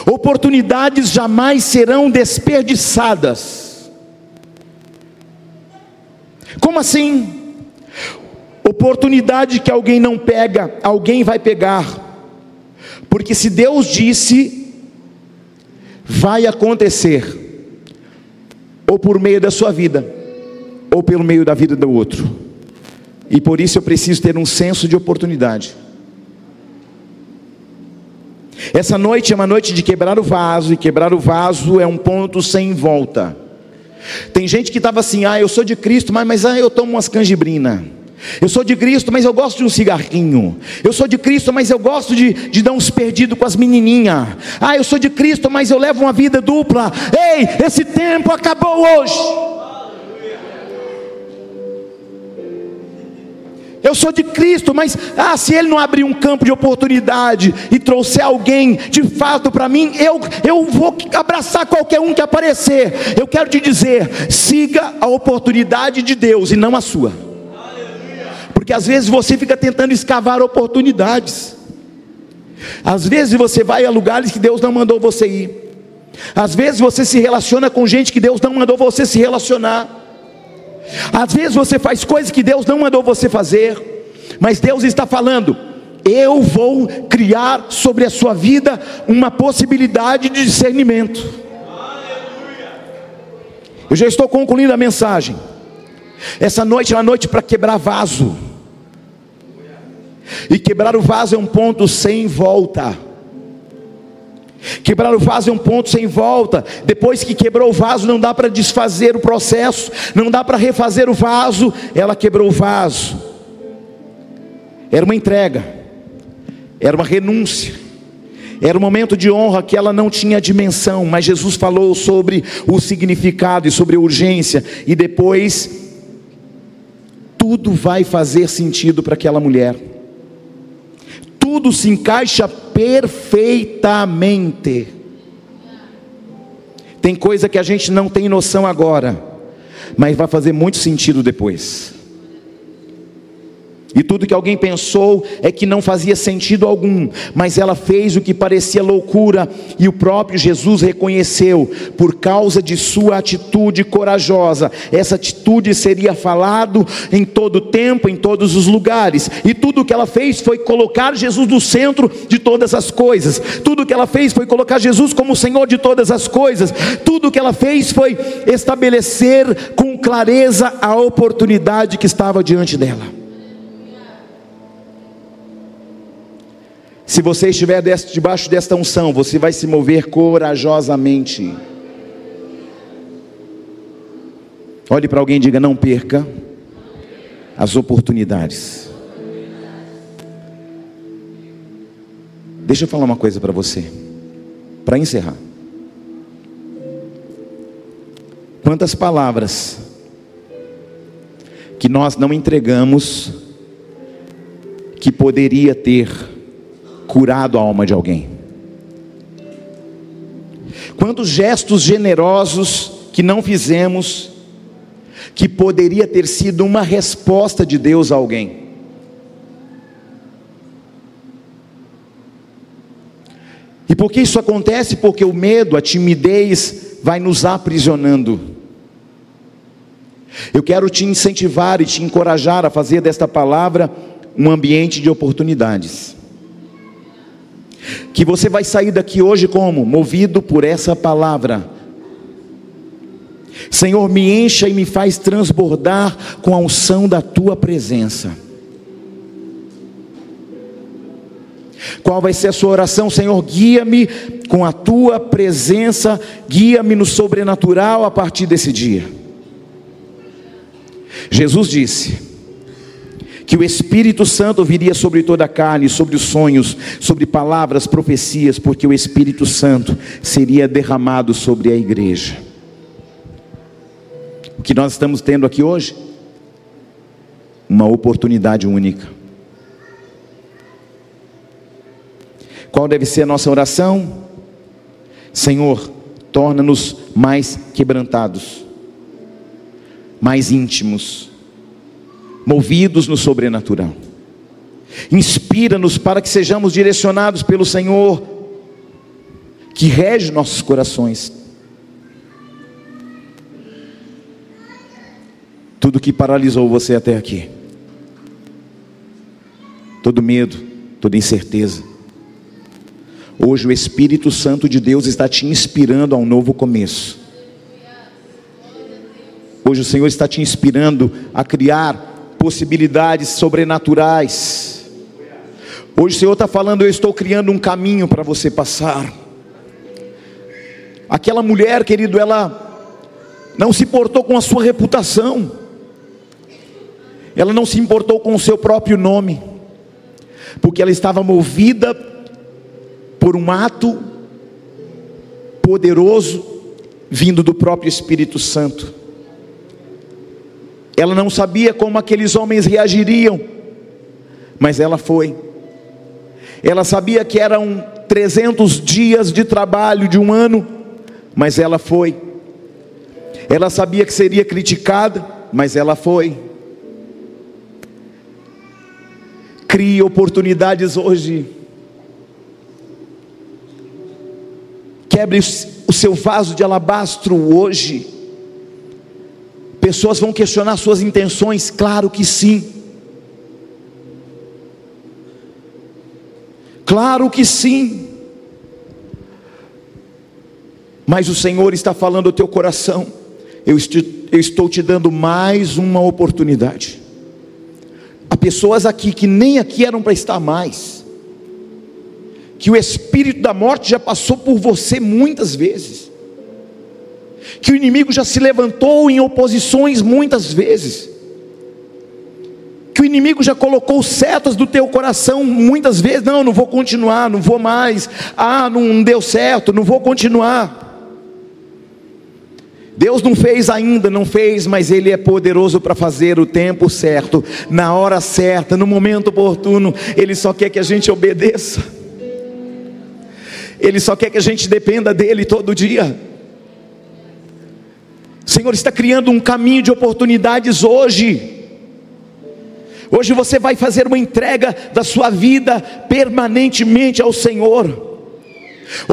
Oportunidades jamais serão desperdiçadas. Como assim? Oportunidade que alguém não pega, alguém vai pegar. Porque se Deus disse, vai acontecer, ou por meio da sua vida, ou pelo meio da vida do outro. E por isso eu preciso ter um senso de oportunidade. Essa noite é uma noite de quebrar o vaso, e quebrar o vaso é um ponto sem volta. Tem gente que estava assim, ah, eu sou de Cristo, mas, mas ah, eu tomo umas canjibrinas. Eu sou de Cristo, mas eu gosto de um cigarrinho. Eu sou de Cristo, mas eu gosto de, de dar uns perdidos com as menininhas. Ah, eu sou de Cristo, mas eu levo uma vida dupla. Ei, esse tempo acabou hoje. Eu sou de Cristo, mas ah, se Ele não abrir um campo de oportunidade e trouxer alguém de fato para mim, eu, eu vou abraçar qualquer um que aparecer. Eu quero te dizer: siga a oportunidade de Deus e não a sua. Porque às vezes você fica tentando escavar oportunidades. Às vezes você vai a lugares que Deus não mandou você ir. Às vezes você se relaciona com gente que Deus não mandou você se relacionar. Às vezes você faz coisas que Deus não mandou você fazer. Mas Deus está falando: eu vou criar sobre a sua vida uma possibilidade de discernimento. Eu já estou concluindo a mensagem. Essa noite é uma noite para quebrar vaso. E quebrar o vaso é um ponto sem volta. Quebrar o vaso é um ponto sem volta. Depois que quebrou o vaso, não dá para desfazer o processo, não dá para refazer o vaso. Ela quebrou o vaso. Era uma entrega, era uma renúncia, era um momento de honra que ela não tinha dimensão, mas Jesus falou sobre o significado e sobre a urgência, e depois tudo vai fazer sentido para aquela mulher, tudo se encaixa perfeitamente. Tem coisa que a gente não tem noção agora, mas vai fazer muito sentido depois. E tudo que alguém pensou é que não fazia sentido algum, mas ela fez o que parecia loucura, e o próprio Jesus reconheceu, por causa de sua atitude corajosa. Essa atitude seria falado em todo tempo, em todos os lugares. E tudo que ela fez foi colocar Jesus no centro de todas as coisas. Tudo que ela fez foi colocar Jesus como o Senhor de todas as coisas. Tudo que ela fez foi estabelecer com clareza a oportunidade que estava diante dela. Se você estiver debaixo desta unção, você vai se mover corajosamente. Olhe para alguém e diga: não perca as oportunidades. Deixa eu falar uma coisa para você, para encerrar. Quantas palavras que nós não entregamos que poderia ter curado a alma de alguém. Quantos gestos generosos que não fizemos, que poderia ter sido uma resposta de Deus a alguém. E por que isso acontece? Porque o medo, a timidez vai nos aprisionando. Eu quero te incentivar e te encorajar a fazer desta palavra um ambiente de oportunidades. Que você vai sair daqui hoje como? Movido por essa palavra. Senhor, me encha e me faz transbordar com a unção da tua presença. Qual vai ser a sua oração? Senhor, guia-me com a tua presença, guia-me no sobrenatural a partir desse dia. Jesus disse: que o Espírito Santo viria sobre toda a carne, sobre os sonhos, sobre palavras, profecias, porque o Espírito Santo seria derramado sobre a igreja. O que nós estamos tendo aqui hoje? Uma oportunidade única. Qual deve ser a nossa oração? Senhor, torna-nos mais quebrantados, mais íntimos, movidos no sobrenatural. Inspira-nos para que sejamos direcionados pelo Senhor, que rege nossos corações. Tudo que paralisou você até aqui, todo medo, toda incerteza. Hoje o Espírito Santo de Deus está te inspirando a um novo começo. Hoje o Senhor está te inspirando a criar possibilidades sobrenaturais. Hoje o Senhor está falando, eu estou criando um caminho para você passar. Aquela mulher, querido, ela não se importou com a sua reputação, ela não se importou com o seu próprio nome, porque ela estava movida por um ato poderoso vindo do próprio Espírito Santo. Ela não sabia como aqueles homens reagiriam, mas ela foi. Ela sabia que eram 300 dias de trabalho de um ano, mas ela foi. Ela sabia que seria criticada, mas ela foi. Crie oportunidades hoje. Quebre o seu vaso de alabastro hoje. Pessoas vão questionar suas intenções? Claro que sim. Claro que sim. Mas o Senhor está falando ao teu coração. Eu estou, te dando mais uma oportunidade. Há pessoas aqui que nem aqui eram para estar mais. Que o espírito da morte já passou por você muitas vezes que o inimigo já se levantou em oposições muitas vezes. que o inimigo já colocou setas do teu coração muitas vezes, não, não vou continuar, não vou mais, ah, não deu certo, não vou continuar. Deus não fez ainda, não fez, mas Ele é poderoso para fazer o tempo certo, na hora certa, no momento oportuno. Ele só quer que a gente obedeça, Ele só quer que a gente dependa dEle todo dia. O Senhor está criando um caminho de oportunidades hoje. Hoje você vai fazer uma entrega da sua vida permanentemente ao Senhor.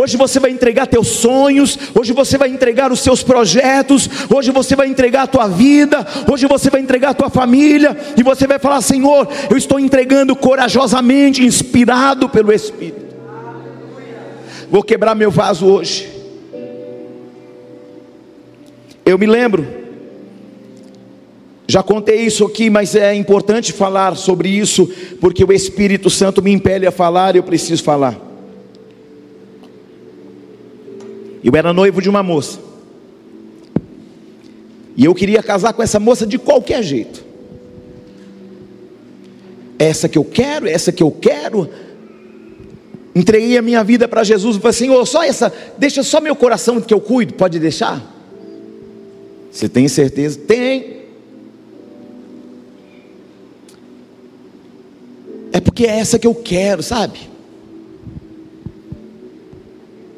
Hoje você vai entregar teus sonhos, hoje você vai entregar os seus projetos, hoje você vai entregar a tua vida, hoje você vai entregar a tua família, e você vai falar: Senhor, eu estou entregando corajosamente, inspirado pelo Espírito. Vou quebrar meu vaso hoje. Eu me lembro, já contei isso aqui, mas é importante falar sobre isso, porque o Espírito Santo me impele a falar e eu preciso falar. Eu era noivo de uma moça. E eu queria casar com essa moça de qualquer jeito. Essa que eu quero, essa que eu quero. Entreguei a minha vida para Jesus e falei oh, só essa, deixa só meu coração que eu cuido, pode deixar? Você tem certeza? Tem. É porque é essa que eu quero, sabe?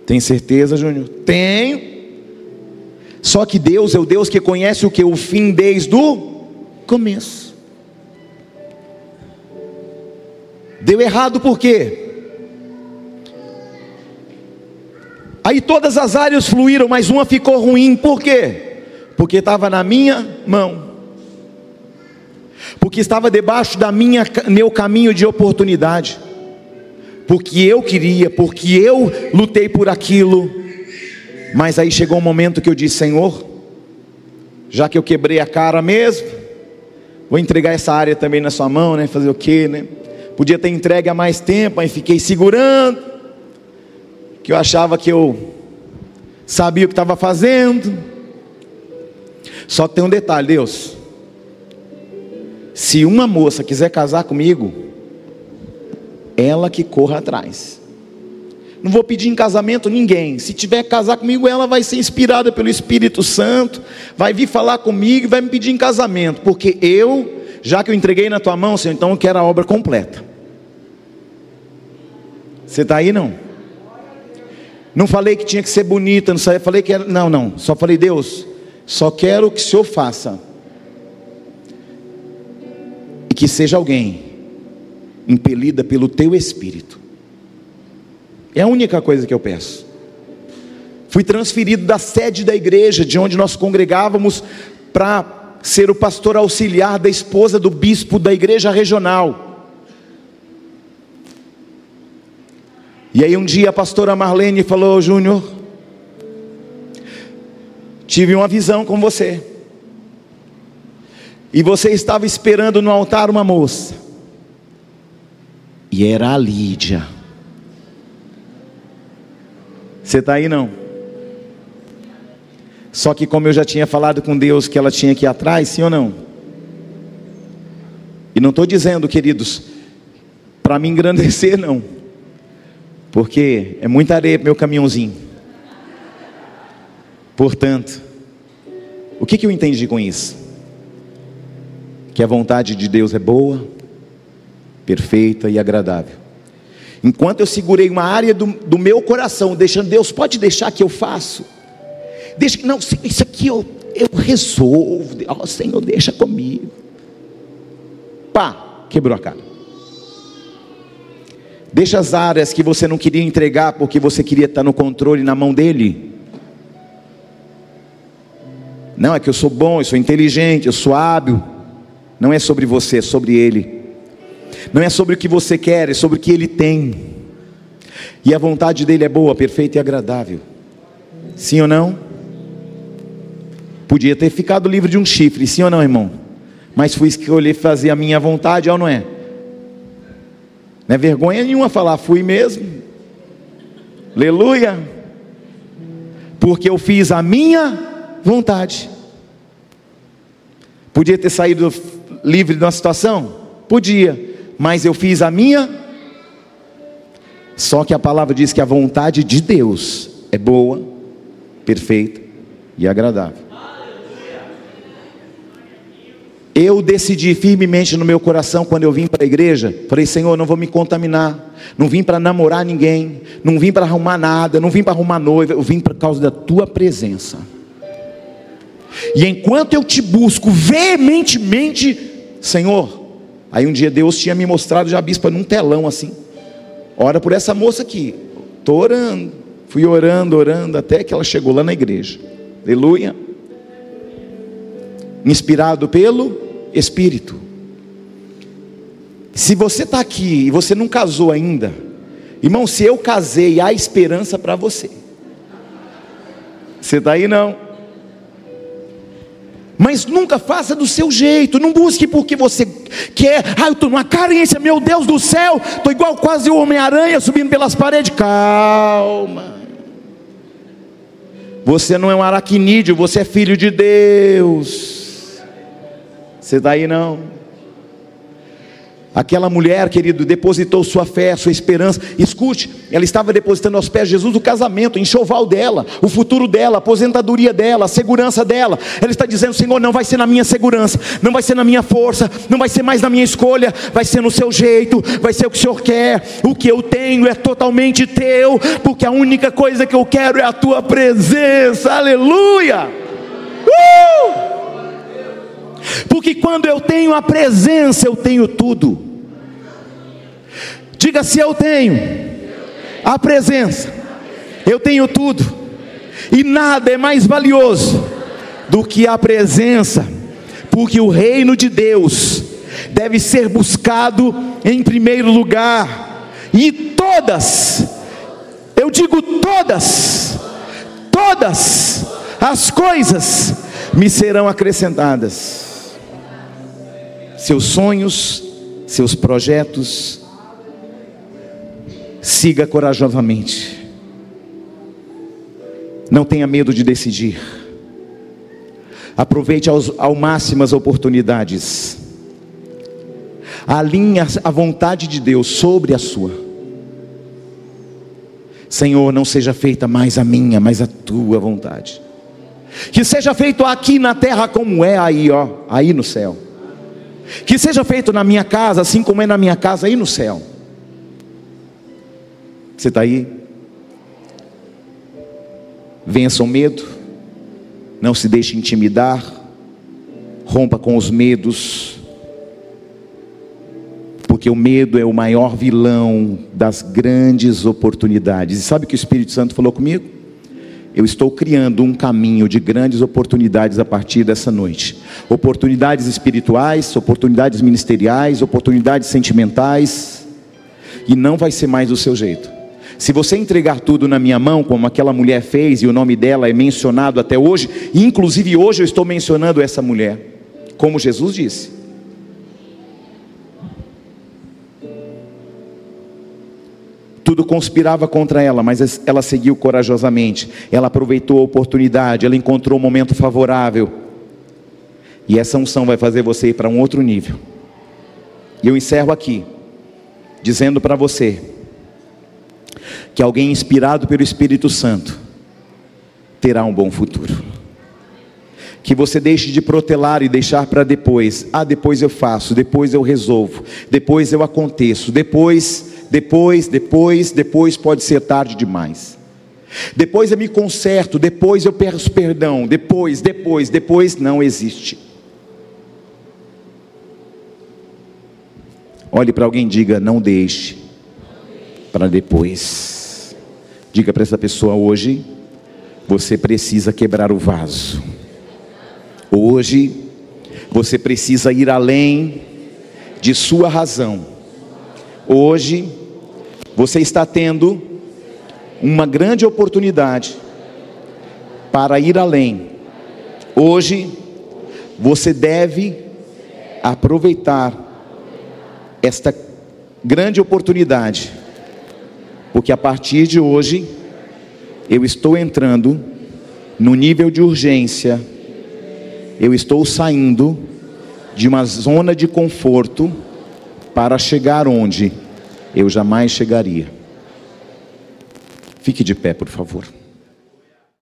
Tem certeza, Júnior? Tenho. Só que Deus é o Deus que conhece o que? O fim desde o começo. Deu errado por quê? Aí todas as áreas fluíram, mas uma ficou ruim, por quê? Porque estava na minha mão. Porque estava debaixo da minha meu caminho de oportunidade porque eu queria, porque eu lutei por aquilo. Mas aí chegou um momento que eu disse: Senhor, já que eu quebrei a cara mesmo, vou entregar essa área também na sua mão, né? Fazer o quê, né? Podia ter entregue há mais tempo, aí fiquei segurando, que eu achava que eu sabia o que estava fazendo. Só tem um detalhe, Deus. Se uma moça quiser casar comigo, ela que corra atrás. Não vou pedir em casamento ninguém. Se tiver que casar comigo, ela vai ser inspirada pelo Espírito Santo, vai vir falar comigo e vai me pedir em casamento, porque eu, já que eu entreguei na tua mão, Senhor, então eu quero a obra completa. Você está aí não? Não falei que tinha que ser bonita, não falei que era, não, não. Só falei Deus, só quero que o Senhor faça e que seja alguém impelida pelo teu espírito. É a única coisa que eu peço. Fui transferido da sede da igreja, de onde nós congregávamos, para ser o pastor auxiliar da esposa do bispo da igreja regional. E aí um dia a pastora Marlene falou: Júnior, tive uma visão com você. E você estava esperando no altar uma moça. E era a Lídia. Você está aí não? Só que como eu já tinha falado com Deus que ela tinha que ir atrás, sim ou não? E não estou dizendo, queridos, para me engrandecer não. Porque é muita areia para meu caminhãozinho. Portanto, o que, que eu entendi com isso? Que a vontade de Deus é boa, perfeita e agradável. Enquanto eu segurei uma área do, do meu coração, deixando Deus, pode deixar que eu faço. Deixa não, isso aqui eu, eu resolvo. Oh, Senhor, deixa comigo. Pá, quebrou a cara. Deixa as áreas que você não queria entregar porque você queria estar no controle na mão dele. Não, é que eu sou bom, eu sou inteligente, eu sou hábil. Não é sobre você, é sobre ele. Não é sobre o que você quer, é sobre o que Ele tem. E a vontade dele é boa, perfeita e agradável. Sim ou não? Podia ter ficado livre de um chifre, sim ou não, irmão? Mas fui escolher fazer a minha vontade, ou não é? Não é vergonha nenhuma falar, fui mesmo. Aleluia. Porque eu fiz a minha vontade. Podia ter saído livre de uma situação? Podia, mas eu fiz a minha. Só que a palavra diz que a vontade de Deus é boa, perfeita e agradável. Eu decidi firmemente no meu coração, quando eu vim para a igreja, falei: Senhor, não vou me contaminar, não vim para namorar ninguém, não vim para arrumar nada, não vim para arrumar noiva, eu vim por causa da tua presença. E enquanto eu te busco veementemente, Senhor, aí um dia Deus tinha me mostrado já bispa num telão assim, ora por essa moça aqui, estou orando, fui orando, orando, até que ela chegou lá na igreja, aleluia, inspirado pelo Espírito. Se você está aqui e você não casou ainda, irmão, se eu casei, há esperança para você. Você está aí não? Mas nunca faça do seu jeito, não busque porque você quer. Ah, eu estou numa carência, meu Deus do céu, estou igual quase o Homem-Aranha subindo pelas paredes. Calma. Você não é um aracnídeo, você é filho de Deus. Você está aí não? Aquela mulher, querido, depositou sua fé, sua esperança. Escute, ela estava depositando aos pés de Jesus o casamento, o enxoval dela, o futuro dela, a aposentadoria dela, a segurança dela. Ela está dizendo: Senhor, não vai ser na minha segurança, não vai ser na minha força, não vai ser mais na minha escolha, vai ser no seu jeito, vai ser o que o Senhor quer. O que eu tenho é totalmente teu, porque a única coisa que eu quero é a tua presença. Aleluia! Uh! Porque quando eu tenho a presença, eu tenho tudo. Diga se eu tenho a presença, eu tenho tudo, e nada é mais valioso do que a presença, porque o reino de Deus deve ser buscado em primeiro lugar, e todas, eu digo todas, todas as coisas me serão acrescentadas. Seus sonhos, seus projetos, Siga corajosamente. Não tenha medo de decidir. Aproveite aos, ao máximo as oportunidades. Alinhe a vontade de Deus sobre a sua. Senhor, não seja feita mais a minha, mas a tua vontade. Que seja feito aqui na terra como é aí, ó, aí no céu. Que seja feito na minha casa, assim como é na minha casa aí no céu. Você está aí? Vença o medo, não se deixe intimidar, rompa com os medos, porque o medo é o maior vilão das grandes oportunidades. E sabe o que o Espírito Santo falou comigo? Eu estou criando um caminho de grandes oportunidades a partir dessa noite. Oportunidades espirituais, oportunidades ministeriais, oportunidades sentimentais. E não vai ser mais do seu jeito. Se você entregar tudo na minha mão, como aquela mulher fez, e o nome dela é mencionado até hoje, e inclusive hoje eu estou mencionando essa mulher, como Jesus disse. Tudo conspirava contra ela, mas ela seguiu corajosamente. Ela aproveitou a oportunidade, ela encontrou um momento favorável. E essa unção vai fazer você ir para um outro nível. E eu encerro aqui, dizendo para você: que alguém inspirado pelo Espírito Santo terá um bom futuro. Que você deixe de protelar e deixar para depois. Ah, depois eu faço, depois eu resolvo, depois eu aconteço, depois, depois, depois, depois pode ser tarde demais. Depois eu me conserto, depois eu peço perdão, depois, depois, depois não existe. Olhe para alguém e diga: não deixe para depois. Diga para essa pessoa hoje: você precisa quebrar o vaso. Hoje, você precisa ir além de sua razão. Hoje, você está tendo uma grande oportunidade para ir além. Hoje, você deve aproveitar esta grande oportunidade porque a partir de hoje eu estou entrando no nível de urgência, eu estou saindo de uma zona de conforto para chegar onde eu jamais chegaria. Fique de pé, por favor.